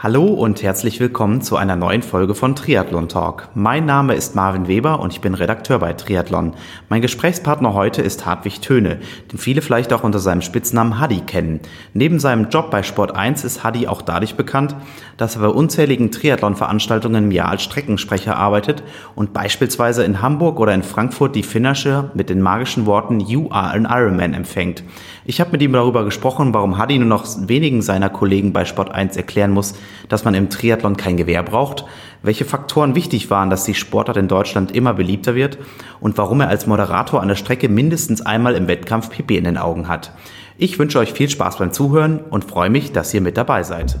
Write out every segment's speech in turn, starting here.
Hallo und herzlich willkommen zu einer neuen Folge von Triathlon Talk. Mein Name ist Marvin Weber und ich bin Redakteur bei Triathlon. Mein Gesprächspartner heute ist Hartwig Töne, den viele vielleicht auch unter seinem Spitznamen Hadi kennen. Neben seinem Job bei Sport 1 ist Hadi auch dadurch bekannt, dass er bei unzähligen Triathlon-Veranstaltungen im Jahr als Streckensprecher arbeitet und beispielsweise in Hamburg oder in Frankfurt die Finisher mit den magischen Worten You are an Ironman empfängt. Ich habe mit ihm darüber gesprochen, warum Hadi nur noch wenigen seiner Kollegen bei Sport 1 erklären muss, dass man im Triathlon kein Gewehr braucht, welche Faktoren wichtig waren, dass die Sportart in Deutschland immer beliebter wird und warum er als Moderator an der Strecke mindestens einmal im Wettkampf Pipi in den Augen hat. Ich wünsche euch viel Spaß beim Zuhören und freue mich, dass ihr mit dabei seid.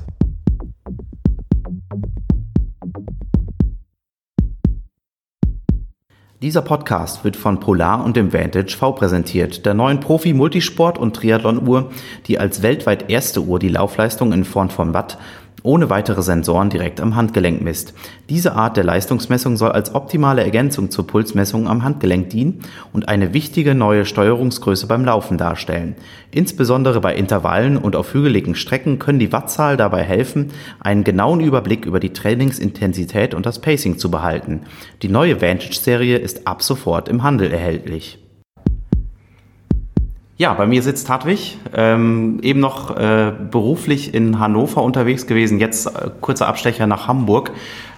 Dieser Podcast wird von Polar und dem Vantage V präsentiert, der neuen Profi-Multisport- und Triathlon-Uhr, die als weltweit erste Uhr die Laufleistung in Form von Watt ohne weitere Sensoren direkt am Handgelenk misst. Diese Art der Leistungsmessung soll als optimale Ergänzung zur Pulsmessung am Handgelenk dienen und eine wichtige neue Steuerungsgröße beim Laufen darstellen. Insbesondere bei Intervallen und auf hügeligen Strecken können die Wattzahl dabei helfen, einen genauen Überblick über die Trainingsintensität und das Pacing zu behalten. Die neue Vantage-Serie ist ab sofort im Handel erhältlich. Ja, bei mir sitzt Hartwig, ähm, eben noch äh, beruflich in Hannover unterwegs gewesen, jetzt äh, kurzer Abstecher nach Hamburg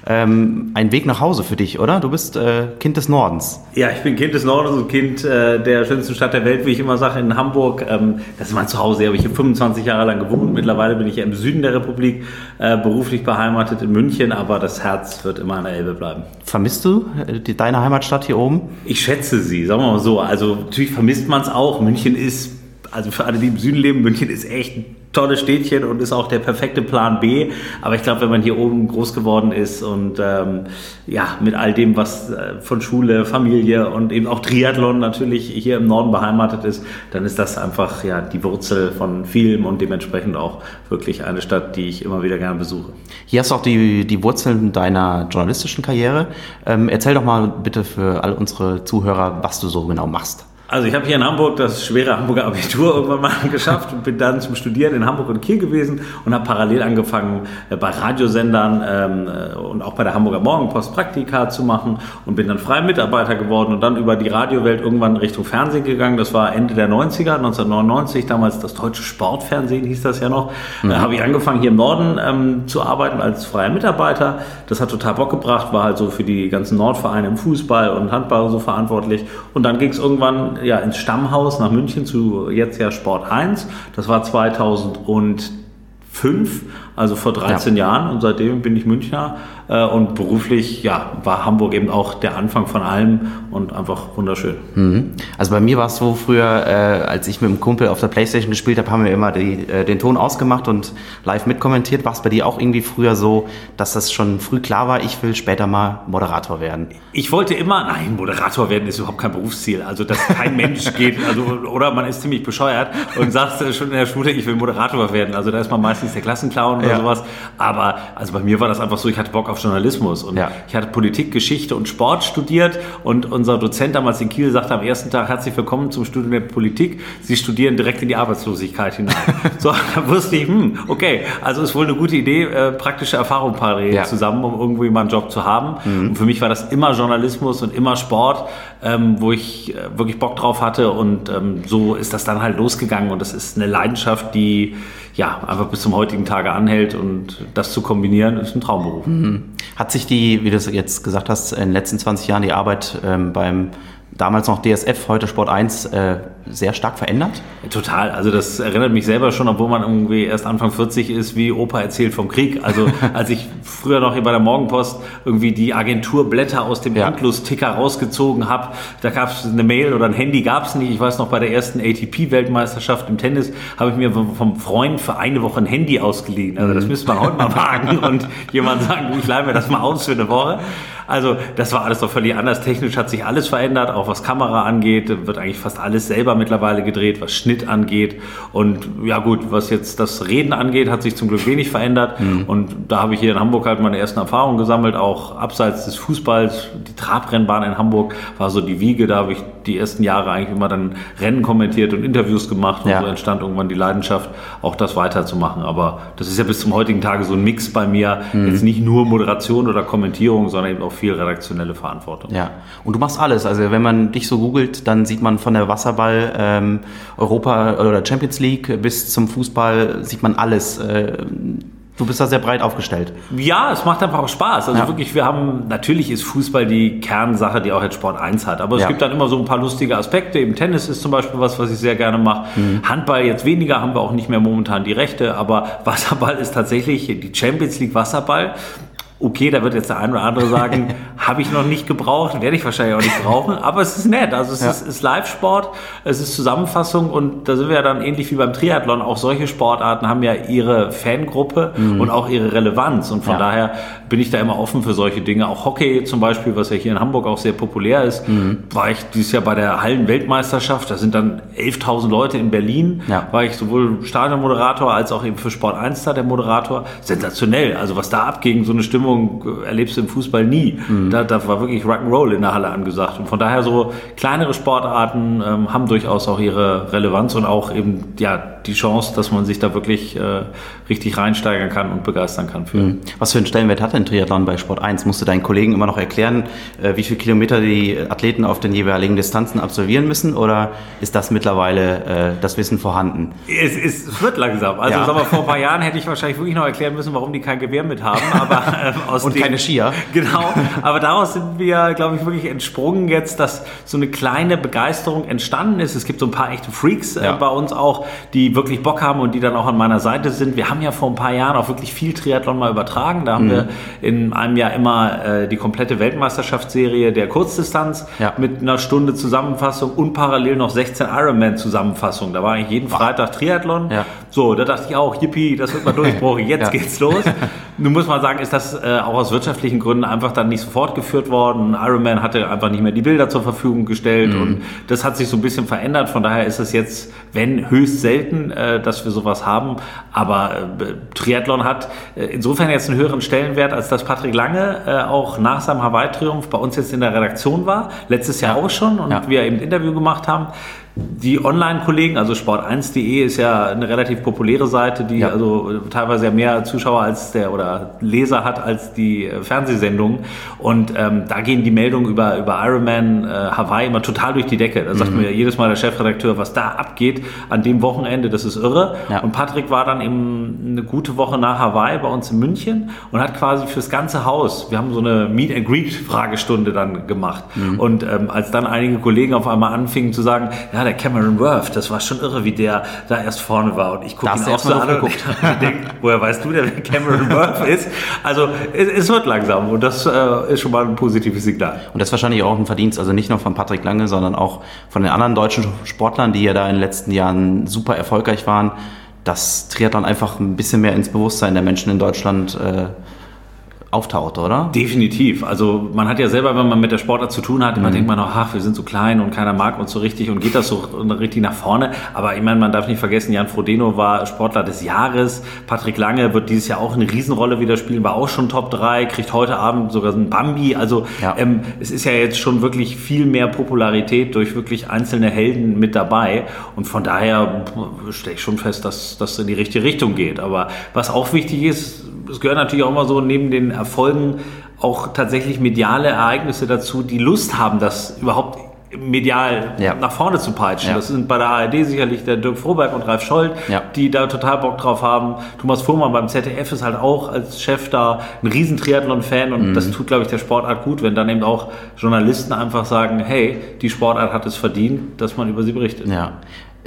ähm, ein Weg nach Hause für dich, oder? Du bist äh, Kind des Nordens. Ja, ich bin Kind des Nordens und Kind äh, der schönsten Stadt der Welt, wie ich immer sage, in Hamburg. Ähm, das ist mein Zuhause. Hier habe ich hier 25 Jahre lang gewohnt. Mittlerweile bin ich ja im Süden der Republik, äh, beruflich beheimatet in München, aber das Herz wird immer an der Elbe bleiben. Vermisst du äh, die, deine Heimatstadt hier oben? Ich schätze sie, sagen wir mal so. Also natürlich vermisst man es auch. München ist also für alle, die im Süden leben, München ist echt ein tolles Städtchen und ist auch der perfekte Plan B. Aber ich glaube, wenn man hier oben groß geworden ist und ähm, ja, mit all dem, was äh, von Schule, Familie und eben auch Triathlon natürlich hier im Norden beheimatet ist, dann ist das einfach ja die Wurzel von vielem und dementsprechend auch wirklich eine Stadt, die ich immer wieder gerne besuche. Hier hast du auch die, die Wurzeln deiner journalistischen Karriere. Ähm, erzähl doch mal bitte für all unsere Zuhörer, was du so genau machst. Also ich habe hier in Hamburg das schwere Hamburger Abitur irgendwann mal geschafft und bin dann zum Studieren in Hamburg und Kiel gewesen und habe parallel angefangen äh, bei Radiosendern ähm, äh, und auch bei der Hamburger Morgenpost Praktika zu machen und bin dann freier Mitarbeiter geworden und dann über die Radiowelt irgendwann Richtung Fernsehen gegangen. Das war Ende der 90er, 1999, damals das deutsche Sportfernsehen hieß das ja noch. Mhm. Da habe ich angefangen hier im Norden ähm, zu arbeiten als freier Mitarbeiter. Das hat total Bock gebracht, war halt so für die ganzen Nordvereine im Fußball und Handball so verantwortlich und dann ging es irgendwann ja ins Stammhaus nach München zu jetzt ja Sport 1. Das war 2005, also vor 13 ja. Jahren und seitdem bin ich Münchner und beruflich ja, war Hamburg eben auch der Anfang von allem und einfach wunderschön. Mhm. Also bei mir war es so früher, äh, als ich mit einem Kumpel auf der Playstation gespielt habe, haben wir immer die, äh, den Ton ausgemacht und live mitkommentiert. War es bei dir auch irgendwie früher so, dass das schon früh klar war, ich will später mal Moderator werden? Ich wollte immer, nein, Moderator werden ist überhaupt kein Berufsziel. Also dass kein Mensch geht, also, oder man ist ziemlich bescheuert und sagt schon in der Schule, ich will Moderator werden. Also da ist man meistens der Klassenclown oder ja. sowas. Aber also bei mir war das einfach so, ich hatte Bock auf Journalismus. Und ja. ich hatte Politik, Geschichte und Sport studiert und unser Dozent damals in Kiel sagte am ersten Tag, herzlich willkommen zum Studium der Politik. Sie studieren direkt in die Arbeitslosigkeit hinein. so, da wusste ich, hm, okay, also ist wohl eine gute Idee, äh, praktische Erfahrung parallel ja. zusammen, um irgendwie mal einen Job zu haben. Mhm. Und für mich war das immer Journalismus und immer Sport, ähm, wo ich äh, wirklich Bock drauf hatte. Und ähm, so ist das dann halt losgegangen. Und das ist eine Leidenschaft, die ja, einfach bis zum heutigen Tage anhält und das zu kombinieren, ist ein Traumberuf. Mhm. Hat sich die, wie du es jetzt gesagt hast, in den letzten 20 Jahren die Arbeit ähm, beim damals noch DSF, heute Sport 1, äh, sehr stark verändert? Total. Also das erinnert mich selber schon, obwohl man irgendwie erst Anfang 40 ist, wie Opa erzählt vom Krieg. Also als ich früher noch hier bei der Morgenpost irgendwie die Agenturblätter aus dem ja. Endlos-Ticker rausgezogen habe, da gab es eine Mail oder ein Handy gab es nicht. Ich weiß noch, bei der ersten ATP-Weltmeisterschaft im Tennis habe ich mir vom Freund für eine Woche ein Handy ausgeliehen. Also das mhm. müsste man heute mal wagen und jemand sagen, ich leihe mir das mal aus für eine Woche. Also das war alles doch völlig anders. Technisch hat sich alles verändert, auch was Kamera angeht, wird eigentlich fast alles selber mittlerweile gedreht, was Schnitt angeht. Und ja gut, was jetzt das Reden angeht, hat sich zum Glück wenig verändert. Mhm. Und da habe ich hier in Hamburg halt meine ersten Erfahrungen gesammelt, auch abseits des Fußballs. Die Trabrennbahn in Hamburg war so die Wiege, da habe ich die ersten Jahre eigentlich immer dann Rennen kommentiert und Interviews gemacht und ja. so entstand irgendwann die Leidenschaft, auch das weiterzumachen. Aber das ist ja bis zum heutigen Tage so ein Mix bei mir. Mhm. Jetzt nicht nur Moderation oder Kommentierung, sondern eben auch viel redaktionelle Verantwortung. Ja, und du machst alles. Also wenn man dich so googelt, dann sieht man von der Wasserball ähm, Europa oder Champions League bis zum Fußball sieht man alles. Äh, Du bist da sehr breit aufgestellt. Ja, es macht einfach auch Spaß. Also ja. wirklich, wir haben, natürlich ist Fußball die Kernsache, die auch jetzt Sport 1 hat. Aber es ja. gibt dann immer so ein paar lustige Aspekte. Eben Tennis ist zum Beispiel was, was ich sehr gerne mache. Mhm. Handball jetzt weniger, haben wir auch nicht mehr momentan die Rechte. Aber Wasserball ist tatsächlich die Champions League Wasserball okay, da wird jetzt der eine oder andere sagen, habe ich noch nicht gebraucht, werde ich wahrscheinlich auch nicht brauchen, aber es ist nett. Also es ja. ist, ist Live-Sport, es ist Zusammenfassung und da sind wir ja dann ähnlich wie beim Triathlon. Auch solche Sportarten haben ja ihre Fangruppe mhm. und auch ihre Relevanz und von ja. daher bin ich da immer offen für solche Dinge. Auch Hockey zum Beispiel, was ja hier in Hamburg auch sehr populär ist, mhm. war ich dieses Jahr bei der Hallen-Weltmeisterschaft. Da sind dann 11.000 Leute in Berlin. Ja. War ich sowohl Stadionmoderator als auch eben für Sport 1 da der Moderator. Sensationell. Also was da abging, so eine Stimmung Stimmung erlebst du im Fußball nie. Mhm. Da, da, war wirklich Rock'n'Roll in der Halle angesagt. Und von daher so kleinere Sportarten ähm, haben durchaus auch ihre Relevanz und auch eben ja, die Chance, dass man sich da wirklich äh, richtig reinsteigern kann und begeistern kann für. Mhm. Was für einen Stellenwert hat denn Triathlon bei Sport 1? Musst du deinen Kollegen immer noch erklären, äh, wie viele Kilometer die Athleten auf den jeweiligen Distanzen absolvieren müssen? Oder ist das mittlerweile äh, das Wissen vorhanden? Es, es wird langsam. Also ja. aber vor ein paar Jahren hätte ich wahrscheinlich wirklich noch erklären müssen, warum die kein Gewehr mit haben. Aber ähm, aus und keine Skier. Genau. Aber daraus sind wir, glaube ich, wirklich entsprungen jetzt, dass so eine kleine Begeisterung entstanden ist. Es gibt so ein paar echte Freaks äh, ja. bei uns auch, die wirklich Bock haben und die dann auch an meiner Seite sind. Wir haben ja vor ein paar Jahren auch wirklich viel Triathlon mal übertragen. Da haben mhm. wir in einem Jahr immer äh, die komplette Weltmeisterschaftsserie der Kurzdistanz ja. mit einer Stunde Zusammenfassung und parallel noch 16 Ironman-Zusammenfassungen. Da war eigentlich jeden Freitag Triathlon. Ja. So, da dachte ich auch, yippie, das wird mal Durchbruch, jetzt geht's los. Nun muss man sagen, ist das äh, auch aus wirtschaftlichen Gründen einfach dann nicht so fortgeführt worden. Ironman hatte einfach nicht mehr die Bilder zur Verfügung gestellt mhm. und das hat sich so ein bisschen verändert. Von daher ist es jetzt, wenn höchst selten, äh, dass wir sowas haben. Aber äh, Triathlon hat äh, insofern jetzt einen höheren Stellenwert, als dass Patrick Lange äh, auch nach seinem Hawaii-Triumph bei uns jetzt in der Redaktion war. Letztes Jahr auch schon und ja. wir eben ein Interview gemacht haben die Online-Kollegen, also sport1.de ist ja eine relativ populäre Seite, die ja. also teilweise ja mehr Zuschauer als der oder Leser hat als die äh, Fernsehsendungen. Und ähm, da gehen die Meldungen über, über Ironman äh, Hawaii immer total durch die Decke. Da sagt mhm. mir jedes Mal der Chefredakteur, was da abgeht an dem Wochenende, das ist irre. Ja. Und Patrick war dann eben eine gute Woche nach Hawaii bei uns in München und hat quasi fürs ganze Haus, wir haben so eine Meet and Greet Fragestunde dann gemacht. Mhm. Und ähm, als dann einige Kollegen auf einmal anfingen zu sagen, ja, ja, der Cameron Worth, das war schon irre, wie der da erst vorne war. Und ich gucke ihn auch so an und denke, woher weißt du, wer Cameron Worth ist? Also es, es, wird langsam und das äh, ist schon mal ein positives Signal. Und das ist wahrscheinlich auch ein Verdienst, also nicht nur von Patrick Lange, sondern auch von den anderen deutschen Sportlern, die ja da in den letzten Jahren super erfolgreich waren, dass Triathlon einfach ein bisschen mehr ins Bewusstsein der Menschen in Deutschland äh, auftaucht, oder? Definitiv. Also man hat ja selber, wenn man mit der Sportart zu tun hat, immer mhm. denkt man noch, ach, wir sind so klein und keiner mag uns so richtig und geht das so richtig nach vorne. Aber ich meine, man darf nicht vergessen, Jan Frodeno war Sportler des Jahres. Patrick Lange wird dieses Jahr auch eine Riesenrolle wieder spielen, war auch schon Top 3, kriegt heute Abend sogar ein Bambi. Also ja. ähm, es ist ja jetzt schon wirklich viel mehr Popularität durch wirklich einzelne Helden mit dabei. Und von daher stelle ich schon fest, dass das in die richtige Richtung geht. Aber was auch wichtig ist, es gehört natürlich auch immer so neben den Erfolgen auch tatsächlich mediale Ereignisse dazu, die Lust haben, das überhaupt medial ja. nach vorne zu peitschen. Ja. Das sind bei der ARD sicherlich der Dirk Froberg und Ralf Scholz, ja. die da total Bock drauf haben. Thomas Fuhrmann beim ZDF ist halt auch als Chef da ein riesen Triathlon-Fan und mhm. das tut, glaube ich, der Sportart gut, wenn dann eben auch Journalisten einfach sagen, hey, die Sportart hat es verdient, dass man über sie berichtet. Ja.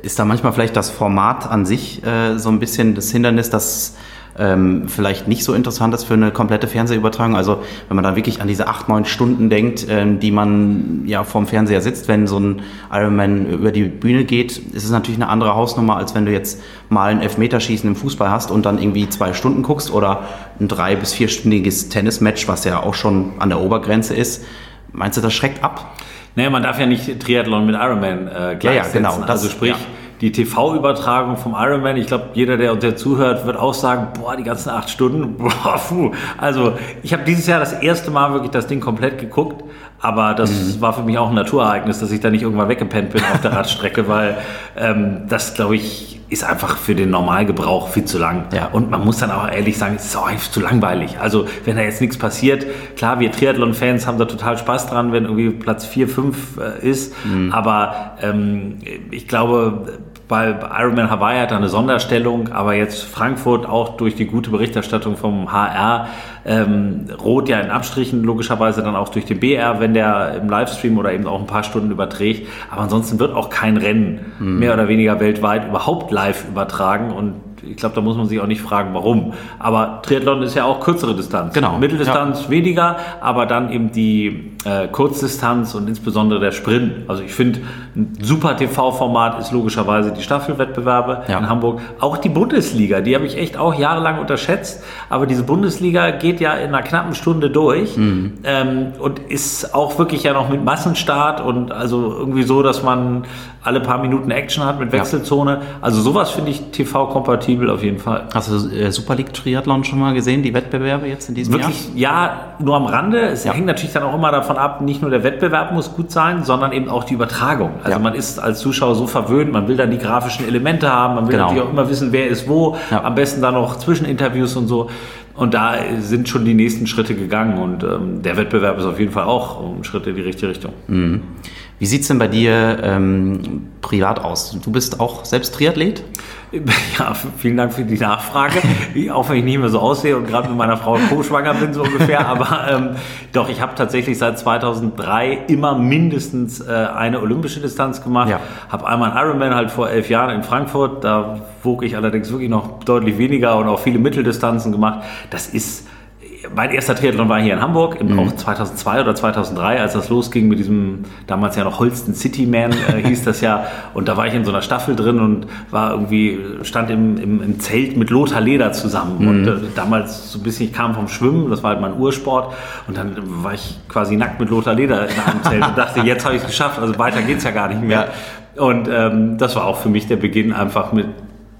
Ist da manchmal vielleicht das Format an sich äh, so ein bisschen das Hindernis, dass ähm, vielleicht nicht so interessant ist für eine komplette Fernsehübertragung. Also wenn man da wirklich an diese acht, neun Stunden denkt, ähm, die man ja vorm Fernseher sitzt, wenn so ein Ironman über die Bühne geht, ist es natürlich eine andere Hausnummer, als wenn du jetzt mal ein Elfmeterschießen im Fußball hast und dann irgendwie zwei Stunden guckst oder ein drei- bis vierstündiges Tennismatch, was ja auch schon an der Obergrenze ist. Meinst du, das schreckt ab? Naja, man darf ja nicht Triathlon mit Ironman äh, gleichsetzen. Ja, ja, genau. Das, also sprich, ja die TV-Übertragung vom Ironman, ich glaube, jeder, der uns zuhört, wird auch sagen, boah, die ganzen acht Stunden, boah, puh. Also ich habe dieses Jahr das erste Mal wirklich das Ding komplett geguckt, aber das mhm. war für mich auch ein Naturereignis, dass ich da nicht irgendwann weggepennt bin auf der Radstrecke, weil ähm, das, glaube ich, ist einfach für den Normalgebrauch viel zu lang. Ja. Und man muss dann auch ehrlich sagen, es ist auch einfach zu langweilig. Also wenn da jetzt nichts passiert, klar, wir Triathlon-Fans haben da total Spaß dran, wenn irgendwie Platz 4, 5 äh, ist, mhm. aber ähm, ich glaube, weil Ironman Hawaii hat eine Sonderstellung, aber jetzt Frankfurt auch durch die gute Berichterstattung vom HR, ähm, Rot ja in Abstrichen, logischerweise dann auch durch den BR, wenn der im Livestream oder eben auch ein paar Stunden überträgt. Aber ansonsten wird auch kein Rennen mhm. mehr oder weniger weltweit überhaupt live übertragen und ich glaube, da muss man sich auch nicht fragen, warum. Aber Triathlon ist ja auch kürzere Distanz. Genau. Mitteldistanz ja. weniger, aber dann eben die äh, Kurzdistanz und insbesondere der Sprint. Also ich finde, ein super TV-Format ist logischerweise die Staffelwettbewerbe ja. in Hamburg. Auch die Bundesliga, die habe ich echt auch jahrelang unterschätzt. Aber diese Bundesliga geht ja in einer knappen Stunde durch mhm. ähm, und ist auch wirklich ja noch mit Massenstart und also irgendwie so, dass man alle paar Minuten Action hat mit Wechselzone. Ja. Also sowas finde ich TV-kompatibel auf jeden Fall. Hast du äh, Super League Triathlon schon mal gesehen, die Wettbewerbe jetzt in diesem Wirklich, Jahr? Wirklich, ja, nur am Rande. Es ja. hängt natürlich dann auch immer davon ab, nicht nur der Wettbewerb muss gut sein, sondern eben auch die Übertragung. Also ja. man ist als Zuschauer so verwöhnt, man will dann die grafischen Elemente haben, man will genau. natürlich auch immer wissen, wer ist wo, am besten dann noch Zwischeninterviews und so. Und da sind schon die nächsten Schritte gegangen und ähm, der Wettbewerb ist auf jeden Fall auch ein Schritt in die richtige Richtung. Mhm. Wie sieht es denn bei dir ähm, privat aus? Du bist auch selbst Triathlet? Ja, vielen Dank für die Nachfrage. auch wenn ich nicht mehr so aussehe und gerade mit meiner Frau co-schwanger bin, so ungefähr. Aber ähm, doch, ich habe tatsächlich seit 2003 immer mindestens äh, eine olympische Distanz gemacht. Ja. Habe einmal einen Ironman halt vor elf Jahren in Frankfurt. Da wog ich allerdings wirklich noch deutlich weniger und auch viele Mitteldistanzen gemacht. Das ist mein erster Triathlon war hier in Hamburg, mhm. auch 2002 oder 2003, als das losging mit diesem, damals ja noch Holsten City Man äh, hieß das ja. Und da war ich in so einer Staffel drin und war irgendwie, stand im, im, im Zelt mit Lothar Leder zusammen. Mhm. Und äh, damals so ein bisschen, ich kam vom Schwimmen, das war halt mein Ursport. Und dann war ich quasi nackt mit Lothar Leder in einem Zelt und dachte, jetzt habe ich es geschafft, also weiter geht es ja gar nicht mehr. Ja. Und ähm, das war auch für mich der Beginn einfach mit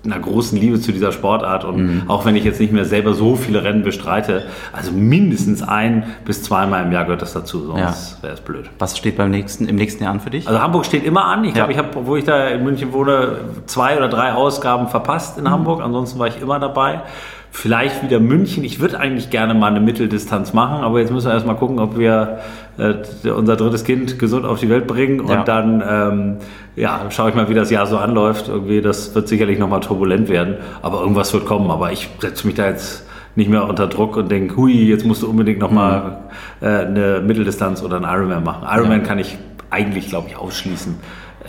einer großen Liebe zu dieser Sportart und mhm. auch wenn ich jetzt nicht mehr selber so viele Rennen bestreite, also mindestens ein bis zweimal im Jahr gehört das dazu, sonst ja. wäre es blöd. Was steht beim nächsten, im nächsten Jahr an für dich? Also Hamburg steht immer an. Ich glaube, ja. ich habe, obwohl ich da in München wohne, zwei oder drei Ausgaben verpasst in mhm. Hamburg. Ansonsten war ich immer dabei. Vielleicht wieder München. Ich würde eigentlich gerne mal eine Mitteldistanz machen, aber jetzt müssen wir erstmal gucken, ob wir äh, unser drittes Kind gesund auf die Welt bringen und ja. dann ähm, ja, schaue ich mal, wie das Jahr so anläuft. Irgendwie, das wird sicherlich nochmal turbulent werden, aber irgendwas wird kommen. Aber ich setze mich da jetzt nicht mehr unter Druck und denke, hui, jetzt musst du unbedingt nochmal mhm. äh, eine Mitteldistanz oder einen Ironman machen. Ironman ja. kann ich eigentlich, glaube ich, ausschließen.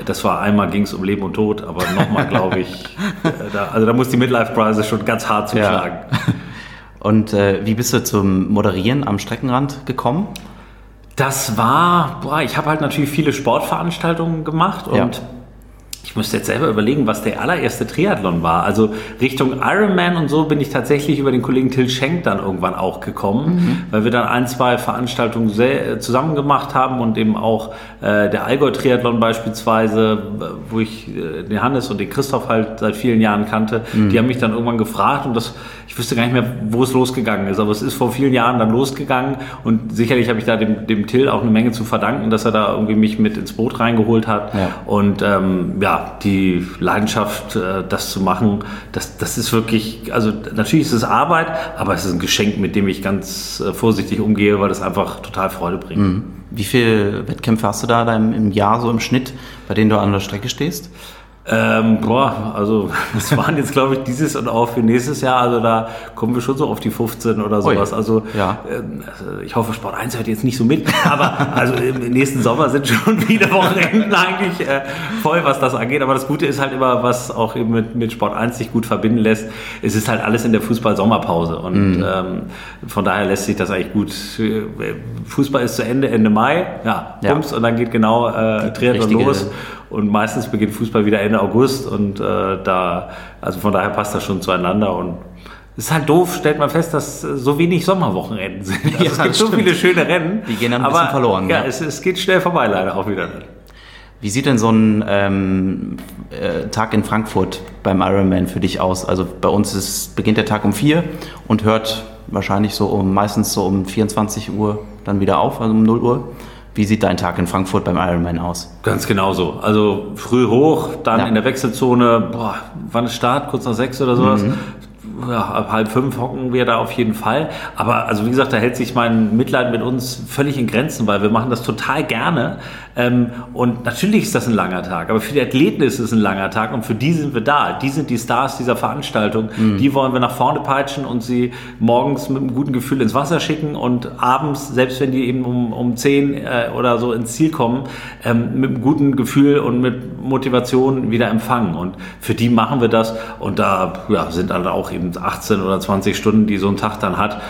Das war einmal ging es um Leben und Tod, aber nochmal glaube ich, da, also da muss die Midlife-Preise schon ganz hart zuschlagen. Ja. Und äh, wie bist du zum Moderieren am Streckenrand gekommen? Das war, boah, ich habe halt natürlich viele Sportveranstaltungen gemacht und ja. Ich müsste jetzt selber überlegen, was der allererste Triathlon war. Also Richtung Ironman und so bin ich tatsächlich über den Kollegen Till Schenk dann irgendwann auch gekommen, mhm. weil wir dann ein, zwei Veranstaltungen äh, zusammen gemacht haben und eben auch äh, der Allgäu-Triathlon beispielsweise, wo ich äh, den Hannes und den Christoph halt seit vielen Jahren kannte, mhm. die haben mich dann irgendwann gefragt und das, ich wüsste gar nicht mehr, wo es losgegangen ist, aber es ist vor vielen Jahren dann losgegangen und sicherlich habe ich da dem, dem Till auch eine Menge zu verdanken, dass er da irgendwie mich mit ins Boot reingeholt hat ja. und ähm, ja, die Leidenschaft, äh, das zu machen, das, das ist wirklich, also natürlich ist es Arbeit, aber es ist ein Geschenk, mit dem ich ganz äh, vorsichtig umgehe, weil das einfach total Freude bringt. Mhm. Wie viele Wettkämpfe hast du da im Jahr so im Schnitt, bei denen du an der Strecke stehst? Ähm, boah, also das waren jetzt, glaube ich, dieses und auch für nächstes Jahr, also da kommen wir schon so auf die 15 oder sowas. Ui. Also, ja. äh, ich hoffe, Sport 1 hört jetzt nicht so mit, aber also im nächsten Sommer sind schon wieder Wochenenden eigentlich äh, voll, was das angeht. Aber das Gute ist halt immer, was auch eben mit, mit Sport 1 sich gut verbinden lässt, es ist halt alles in der Fußball-Sommerpause und mhm. ähm, von daher lässt sich das eigentlich gut. Fußball ist zu Ende, Ende Mai, ja, bums, ja. und dann geht genau äh, Triathlon los und meistens beginnt Fußball wieder Ende August und äh, da, also von daher passt das schon zueinander und es ist halt doof, stellt man fest, dass so wenig Sommerwochenenden sind. Also ja, es gibt so viele schöne Rennen. Die gehen dann ein aber, bisschen verloren. Ja, ja. Es, es, geht schnell vorbei leider auch wieder. Wie sieht denn so ein ähm, äh, Tag in Frankfurt beim Ironman für dich aus? Also bei uns ist, beginnt der Tag um vier und hört wahrscheinlich so um meistens so um 24 Uhr dann wieder auf, also um 0 Uhr. Wie sieht dein Tag in Frankfurt beim Ironman aus? Ganz genauso. Also früh hoch, dann ja. in der Wechselzone, boah, wann ist Start? Kurz nach sechs oder sowas. Mhm ja, ab halb fünf hocken wir da auf jeden Fall. Aber also wie gesagt, da hält sich mein Mitleid mit uns völlig in Grenzen, weil wir machen das total gerne. Ähm, und natürlich ist das ein langer Tag, aber für die Athleten ist es ein langer Tag und für die sind wir da. Die sind die Stars dieser Veranstaltung. Mhm. Die wollen wir nach vorne peitschen und sie morgens mit einem guten Gefühl ins Wasser schicken und abends, selbst wenn die eben um, um zehn äh, oder so ins Ziel kommen, ähm, mit einem guten Gefühl und mit Motivation wieder empfangen. Und für die machen wir das und da ja, sind dann auch eben 18 oder 20 Stunden, die so ein Tag dann hat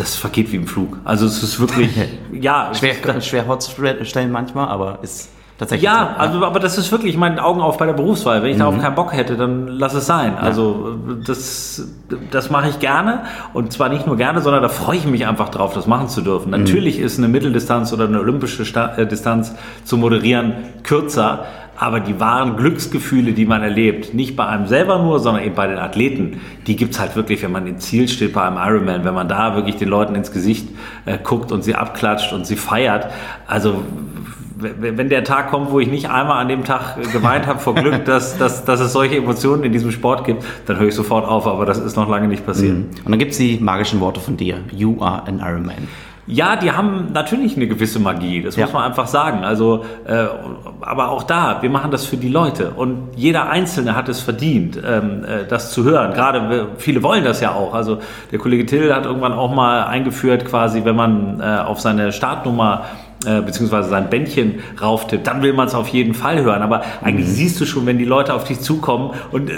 das vergeht wie im Flug. Also es ist wirklich, ja. schwer, schwer vorzustellen manchmal, aber ist tatsächlich. Ja, so, also, aber das ist wirklich mein Augen auf bei der Berufswahl. Wenn ich mhm. darauf keinen Bock hätte, dann lass es sein. Ja. Also das, das mache ich gerne und zwar nicht nur gerne, sondern da freue ich mich einfach drauf, das machen zu dürfen. Mhm. Natürlich ist eine Mitteldistanz oder eine olympische Sta äh, Distanz zu moderieren kürzer, aber die wahren Glücksgefühle, die man erlebt, nicht bei einem selber nur, sondern eben bei den Athleten, die gibt es halt wirklich, wenn man im Ziel steht bei einem Ironman, wenn man da wirklich den Leuten ins Gesicht äh, guckt und sie abklatscht und sie feiert. Also wenn der Tag kommt, wo ich nicht einmal an dem Tag geweint habe vor Glück, dass, dass, dass es solche Emotionen in diesem Sport gibt, dann höre ich sofort auf, aber das ist noch lange nicht passiert. Mhm. Und dann gibt es die magischen Worte von dir. You are an Ironman. Ja, die haben natürlich eine gewisse Magie, das ja. muss man einfach sagen. Also, äh, aber auch da, wir machen das für die Leute und jeder Einzelne hat es verdient, ähm, äh, das zu hören. Gerade viele wollen das ja auch. Also der Kollege Till hat irgendwann auch mal eingeführt, quasi, wenn man äh, auf seine Startnummer äh, beziehungsweise sein Bändchen rauftippt, dann will man es auf jeden Fall hören. Aber eigentlich mhm. siehst du schon, wenn die Leute auf dich zukommen und äh,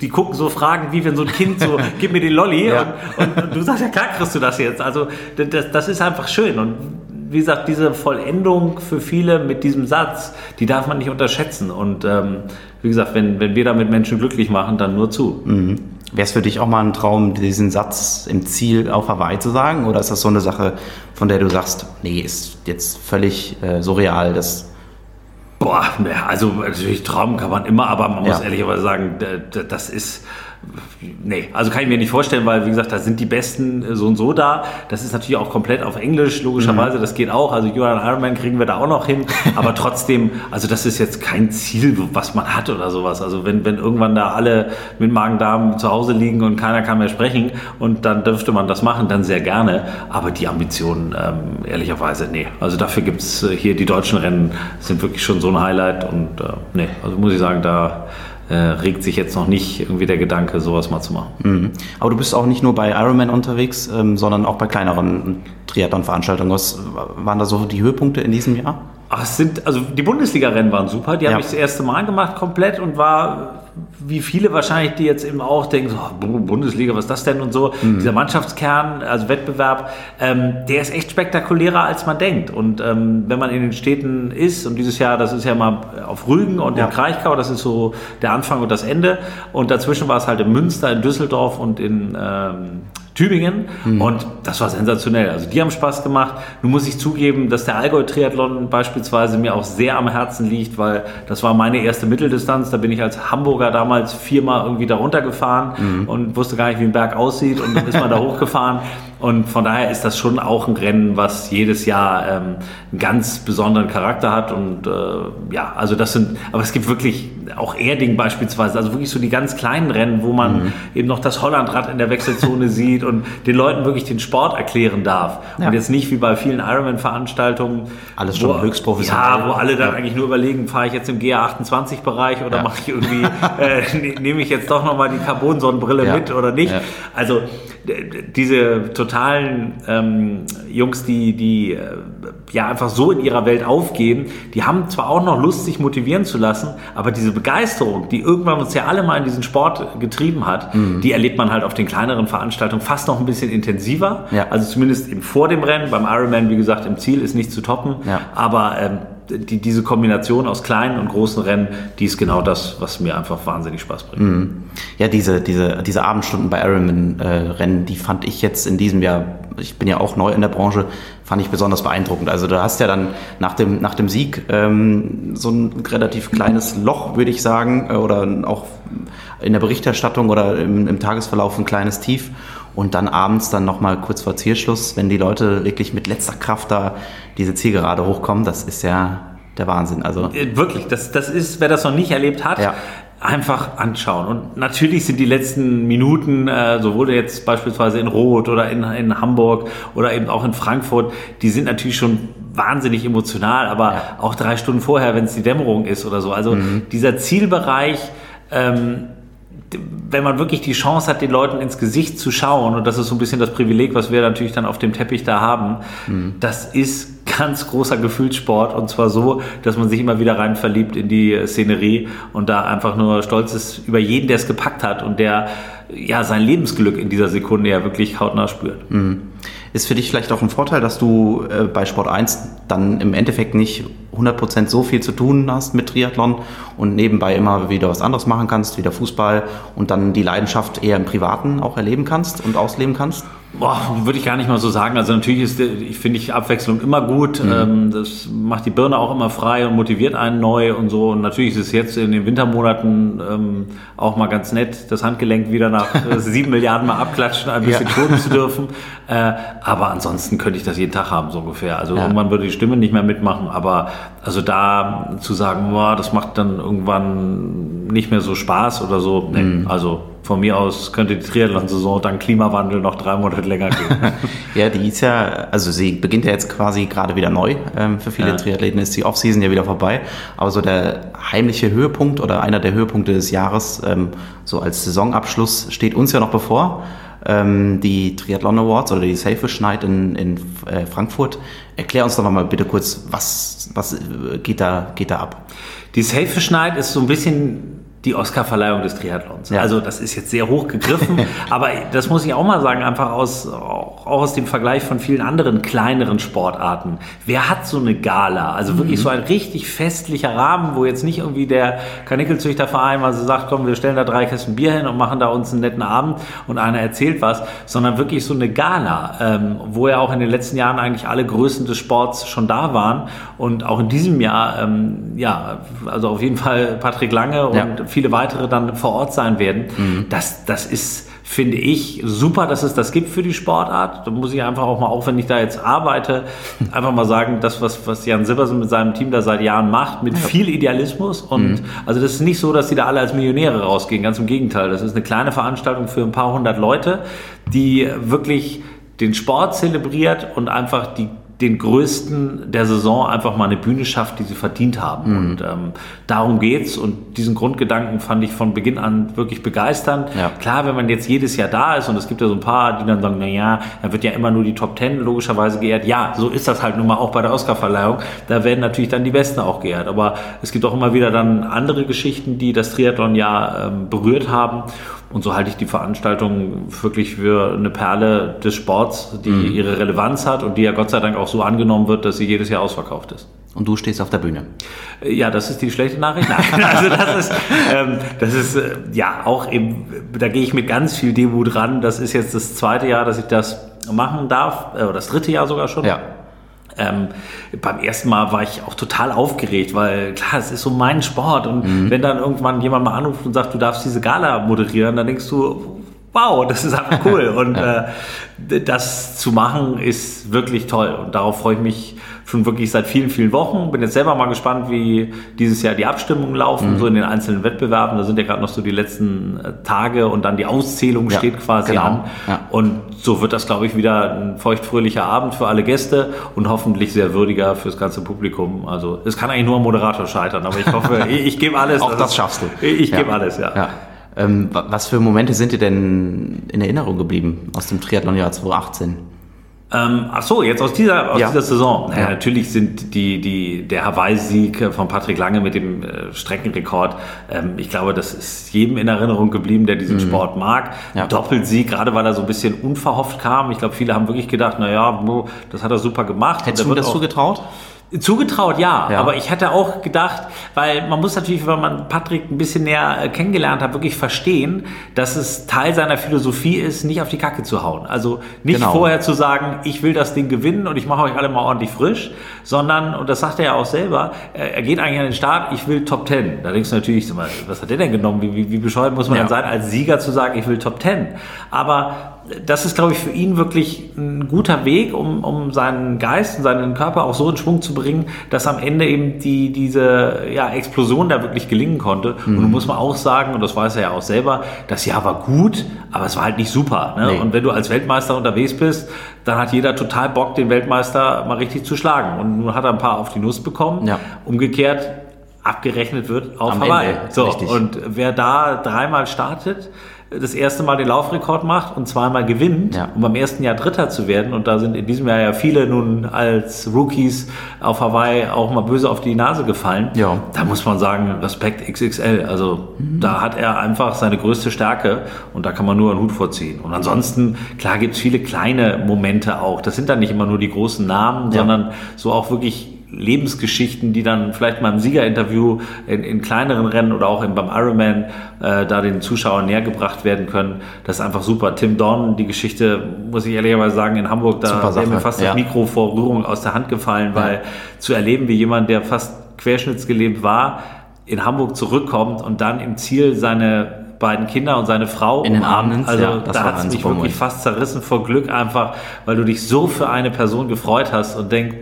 die gucken so Fragen, wie wenn so ein Kind so, gib mir den Lolli ja. und, und, du sagst, ja klar kriegst du das jetzt. Also das, das ist einfach schön und wie gesagt, diese Vollendung für viele mit diesem Satz, die darf man nicht unterschätzen. Und ähm, wie gesagt, wenn, wenn wir damit Menschen glücklich machen, dann nur zu. Mhm. Wäre es für dich auch mal ein Traum, diesen Satz im Ziel auf Hawaii zu sagen? Oder ist das so eine Sache, von der du sagst, nee, ist jetzt völlig äh, surreal, das Boah, also natürlich Traum kann man immer, aber man muss ja. ehrlicherweise sagen, das ist Nee, also kann ich mir nicht vorstellen, weil wie gesagt, da sind die Besten äh, so und so da. Das ist natürlich auch komplett auf Englisch, logischerweise, mhm. das geht auch. Also Johan Ironman kriegen wir da auch noch hin. Aber trotzdem, also das ist jetzt kein Ziel, was man hat oder sowas. Also wenn, wenn irgendwann da alle mit Magen-Darm zu Hause liegen und keiner kann mehr sprechen und dann dürfte man das machen, dann sehr gerne. Aber die Ambitionen, ähm, ehrlicherweise, nee. Also dafür gibt es äh, hier die deutschen Rennen, sind wirklich schon so ein Highlight und äh, nee, also muss ich sagen, da äh, regt sich jetzt noch nicht irgendwie der Gedanke, sowas mal zu machen. Mhm. Aber du bist auch nicht nur bei Ironman unterwegs, ähm, sondern auch bei kleineren Triathlon-Veranstaltungen. Was waren da so die Höhepunkte in diesem Jahr? Ach, es sind, also die Bundesliga-Rennen waren super. Die ja. habe ich das erste Mal gemacht komplett und war wie viele wahrscheinlich, die jetzt eben auch denken, so, Bundesliga, was ist das denn und so. Mhm. Dieser Mannschaftskern, also Wettbewerb, ähm, der ist echt spektakulärer, als man denkt. Und ähm, wenn man in den Städten ist, und dieses Jahr, das ist ja mal auf Rügen und ja. in Kraichgau, das ist so der Anfang und das Ende. Und dazwischen war es halt in Münster, in Düsseldorf und in ähm, Tübingen mhm. und das war sensationell. Also die haben Spaß gemacht. Nun muss ich zugeben, dass der Allgäu-Triathlon beispielsweise mir auch sehr am Herzen liegt, weil das war meine erste Mitteldistanz. Da bin ich als Hamburger damals viermal irgendwie da runtergefahren mhm. und wusste gar nicht, wie ein Berg aussieht und dann ist man da hochgefahren Und von daher ist das schon auch ein Rennen, was jedes Jahr ähm, einen ganz besonderen Charakter hat. Und äh, ja, also das sind, aber es gibt wirklich auch Erding beispielsweise, also wirklich so die ganz kleinen Rennen, wo man mhm. eben noch das Hollandrad in der Wechselzone sieht und den Leuten wirklich den Sport erklären darf. Ja. Und jetzt nicht wie bei vielen Ironman-Veranstaltungen. Alles schon höchst professionell. Ja, wo alle dann ja. eigentlich nur überlegen, fahre ich jetzt im GA28-Bereich oder ja. mache ich irgendwie, äh, ne, nehme ich jetzt doch nochmal die Carbon-Sonnenbrille mit oder nicht. Also diese totalen ähm, Jungs, die, die äh, ja einfach so in ihrer Welt aufgehen, die haben zwar auch noch Lust, sich motivieren zu lassen, aber diese Begeisterung, die irgendwann uns ja alle mal in diesen Sport getrieben hat, mhm. die erlebt man halt auf den kleineren Veranstaltungen fast noch ein bisschen intensiver. Ja. Also zumindest eben vor dem Rennen, beim Ironman, wie gesagt, im Ziel ist nicht zu toppen, ja. aber ähm, die, diese Kombination aus kleinen und großen Rennen, die ist genau das, was mir einfach wahnsinnig Spaß bringt. Mhm. Ja, diese, diese, diese Abendstunden bei Ironman-Rennen, äh, die fand ich jetzt in diesem Jahr, ich bin ja auch neu in der Branche, fand ich besonders beeindruckend. Also du hast ja dann nach dem, nach dem Sieg ähm, so ein relativ kleines Loch, würde ich sagen, äh, oder auch in der Berichterstattung oder im, im Tagesverlauf ein kleines Tief und dann abends dann nochmal kurz vor Zielschluss, wenn die Leute wirklich mit letzter Kraft da diese Zielgerade hochkommen, das ist ja der Wahnsinn. Also äh, wirklich, das, das ist, wer das noch nicht erlebt hat, ja. einfach anschauen. Und natürlich sind die letzten Minuten, äh, sowohl jetzt beispielsweise in Rot oder in, in Hamburg oder eben auch in Frankfurt, die sind natürlich schon wahnsinnig emotional, aber ja. auch drei Stunden vorher, wenn es die Dämmerung ist oder so. Also mhm. dieser Zielbereich, ähm, wenn man wirklich die Chance hat, den Leuten ins Gesicht zu schauen, und das ist so ein bisschen das Privileg, was wir natürlich dann auf dem Teppich da haben, mhm. das ist ganz großer Gefühlssport und zwar so, dass man sich immer wieder rein verliebt in die Szenerie und da einfach nur stolz ist über jeden, der es gepackt hat und der ja sein Lebensglück in dieser Sekunde ja wirklich hautnah spürt. Mhm. Ist für dich vielleicht auch ein Vorteil, dass du äh, bei Sport 1 dann im Endeffekt nicht 100% so viel zu tun hast mit Triathlon und nebenbei immer wieder was anderes machen kannst, wieder Fußball und dann die Leidenschaft eher im Privaten auch erleben kannst und ausleben kannst? Boah, würde ich gar nicht mal so sagen. Also natürlich ist, ich finde ich Abwechslung immer gut. Mhm. Ähm, das macht die Birne auch immer frei und motiviert einen neu und so. Und natürlich ist es jetzt in den Wintermonaten ähm, auch mal ganz nett, das Handgelenk wieder nach sieben Milliarden mal abklatschen, ein bisschen ja. zu dürfen. Äh, aber ansonsten könnte ich das jeden Tag haben, so ungefähr. Also ja. irgendwann würde die Stimme nicht mehr mitmachen. Aber also da zu sagen, boah, das macht dann irgendwann nicht mehr so Spaß oder so. Nee, mhm. also von mir aus könnte die Triathlon-Saison dank Klimawandel noch drei Monate länger gehen. ja, die ist ja, also sie beginnt ja jetzt quasi gerade wieder neu. Ähm, für viele ja. Triathleten ist die Offseason ja wieder vorbei. Aber so der heimliche Höhepunkt oder einer der Höhepunkte des Jahres, ähm, so als Saisonabschluss, steht uns ja noch bevor. Ähm, die Triathlon Awards oder die Selfish Night in, in äh, Frankfurt. Erklär uns doch mal bitte kurz, was, was geht, da, geht da ab? Die Selfish Night ist so ein bisschen die Oscarverleihung des Triathlons. Ja. Also das ist jetzt sehr hoch gegriffen, aber das muss ich auch mal sagen, einfach aus, auch aus dem Vergleich von vielen anderen kleineren Sportarten. Wer hat so eine Gala? Also wirklich mhm. so ein richtig festlicher Rahmen, wo jetzt nicht irgendwie der Kanickelzüchterverein mal so sagt, komm, wir stellen da drei Kästen Bier hin und machen da uns einen netten Abend und einer erzählt was, sondern wirklich so eine Gala, ähm, wo ja auch in den letzten Jahren eigentlich alle Größen des Sports schon da waren und auch in diesem Jahr, ähm, ja, also auf jeden Fall Patrick Lange und ja viele weitere dann vor Ort sein werden. Mhm. Das, das ist, finde ich, super, dass es das gibt für die Sportart. Da muss ich einfach auch mal, auch wenn ich da jetzt arbeite, einfach mal sagen, das, was, was Jan Sibbersen mit seinem Team da seit Jahren macht, mit viel Idealismus. Und mhm. also das ist nicht so, dass die da alle als Millionäre rausgehen. Ganz im Gegenteil. Das ist eine kleine Veranstaltung für ein paar hundert Leute, die wirklich den Sport zelebriert und einfach die den größten der Saison einfach mal eine Bühne schafft, die sie verdient haben. Mhm. Und ähm, darum geht's. Und diesen Grundgedanken fand ich von Beginn an wirklich begeisternd. Ja. Klar, wenn man jetzt jedes Jahr da ist und es gibt ja so ein paar, die dann sagen, na ja, da wird ja immer nur die Top Ten logischerweise geehrt. Ja, so ist das halt nun mal auch bei der Oscarverleihung. Da werden natürlich dann die Besten auch geehrt. Aber es gibt auch immer wieder dann andere Geschichten, die das Triathlon ja ähm, berührt haben. Und so halte ich die Veranstaltung wirklich für eine Perle des Sports, die mhm. ihre Relevanz hat und die ja Gott sei Dank auch so angenommen wird, dass sie jedes Jahr ausverkauft ist. Und du stehst auf der Bühne. Ja, das ist die schlechte Nachricht. Nein, also das ist, ähm, das ist äh, ja auch eben, da gehe ich mit ganz viel Demut ran. Das ist jetzt das zweite Jahr, dass ich das machen darf, äh, oder das dritte Jahr sogar schon. Ja. Ähm, beim ersten Mal war ich auch total aufgeregt, weil klar, es ist so mein Sport und mhm. wenn dann irgendwann jemand mal anruft und sagt, du darfst diese Gala moderieren, dann denkst du, wow, das ist einfach cool. Und äh, das zu machen ist wirklich toll. Und darauf freue ich mich schon wirklich seit vielen, vielen Wochen. Bin jetzt selber mal gespannt, wie dieses Jahr die Abstimmungen laufen, mhm. so in den einzelnen Wettbewerben. Da sind ja gerade noch so die letzten äh, Tage und dann die Auszählung ja, steht quasi genau. an. Ja. Und so wird das, glaube ich, wieder ein feuchtfröhlicher Abend für alle Gäste und hoffentlich sehr würdiger fürs ganze Publikum. Also es kann eigentlich nur am Moderator scheitern, aber ich hoffe, ich, ich gebe alles. Auch das, das schaffst du. Ich, ich gebe alles, ja. ja. Ähm, was für Momente sind dir denn in Erinnerung geblieben aus dem Triathlonjahr 2018? Ähm, ach so, jetzt aus dieser, aus ja. dieser Saison. Naja, ja. Natürlich sind die, die, der Hawaii-Sieg von Patrick Lange mit dem äh, Streckenrekord, ähm, ich glaube, das ist jedem in Erinnerung geblieben, der diesen mhm. Sport mag. Ja. Doppelsieg, gerade weil er so ein bisschen unverhofft kam. Ich glaube, viele haben wirklich gedacht, naja, das hat er super gemacht. Hättest du mir das zugetraut? Zugetraut, ja. ja. Aber ich hätte auch gedacht, weil man muss natürlich, wenn man Patrick ein bisschen näher äh, kennengelernt hat, wirklich verstehen, dass es Teil seiner Philosophie ist, nicht auf die Kacke zu hauen. Also nicht genau. vorher zu sagen, ich will das Ding gewinnen und ich mache euch alle mal ordentlich frisch, sondern, und das sagt er ja auch selber, er geht eigentlich an den Start, ich will Top Ten. Da denkst du natürlich, was hat der denn genommen? Wie, wie, wie bescheuert muss man ja. dann sein, als Sieger zu sagen, ich will Top Ten? Aber das ist, glaube ich, für ihn wirklich ein guter Weg, um, um seinen Geist und seinen Körper auch so in Schwung zu bringen, dass am Ende eben die, diese ja, Explosion da wirklich gelingen konnte. Mhm. Und da muss man auch sagen, und das weiß er ja auch selber, das Jahr war gut, aber es war halt nicht super. Ne? Nee. Und wenn du als Weltmeister unterwegs bist, dann hat jeder total Bock, den Weltmeister mal richtig zu schlagen. Und nun hat er ein paar auf die Nuss bekommen. Ja. Umgekehrt abgerechnet wird auf Am Hawaii. Ende. So, und wer da dreimal startet, das erste Mal den Laufrekord macht und zweimal gewinnt, ja. um beim ersten Jahr Dritter zu werden. Und da sind in diesem Jahr ja viele nun als Rookies auf Hawaii auch mal böse auf die Nase gefallen. Ja. Da muss man sagen, Respekt XXL. Also mhm. da hat er einfach seine größte Stärke und da kann man nur einen Hut vorziehen. Und ansonsten, klar gibt es viele kleine Momente auch. Das sind dann nicht immer nur die großen Namen, ja. sondern so auch wirklich Lebensgeschichten, die dann vielleicht mal im Siegerinterview in, in kleineren Rennen oder auch beim Ironman äh, da den Zuschauern näher gebracht werden können. Das ist einfach super. Tim Dorn, die Geschichte, muss ich ehrlicherweise sagen, in Hamburg, da wäre mir fast ja. das Mikro vor Rührung aus der Hand gefallen, ja. weil zu erleben, wie jemand, der fast querschnittsgelebt war, in Hamburg zurückkommt und dann im Ziel seine beiden Kinder und seine Frau in den Armen Also ja, da hat es mich wirklich fast zerrissen vor Glück einfach, weil du dich so für eine Person gefreut hast und denkst,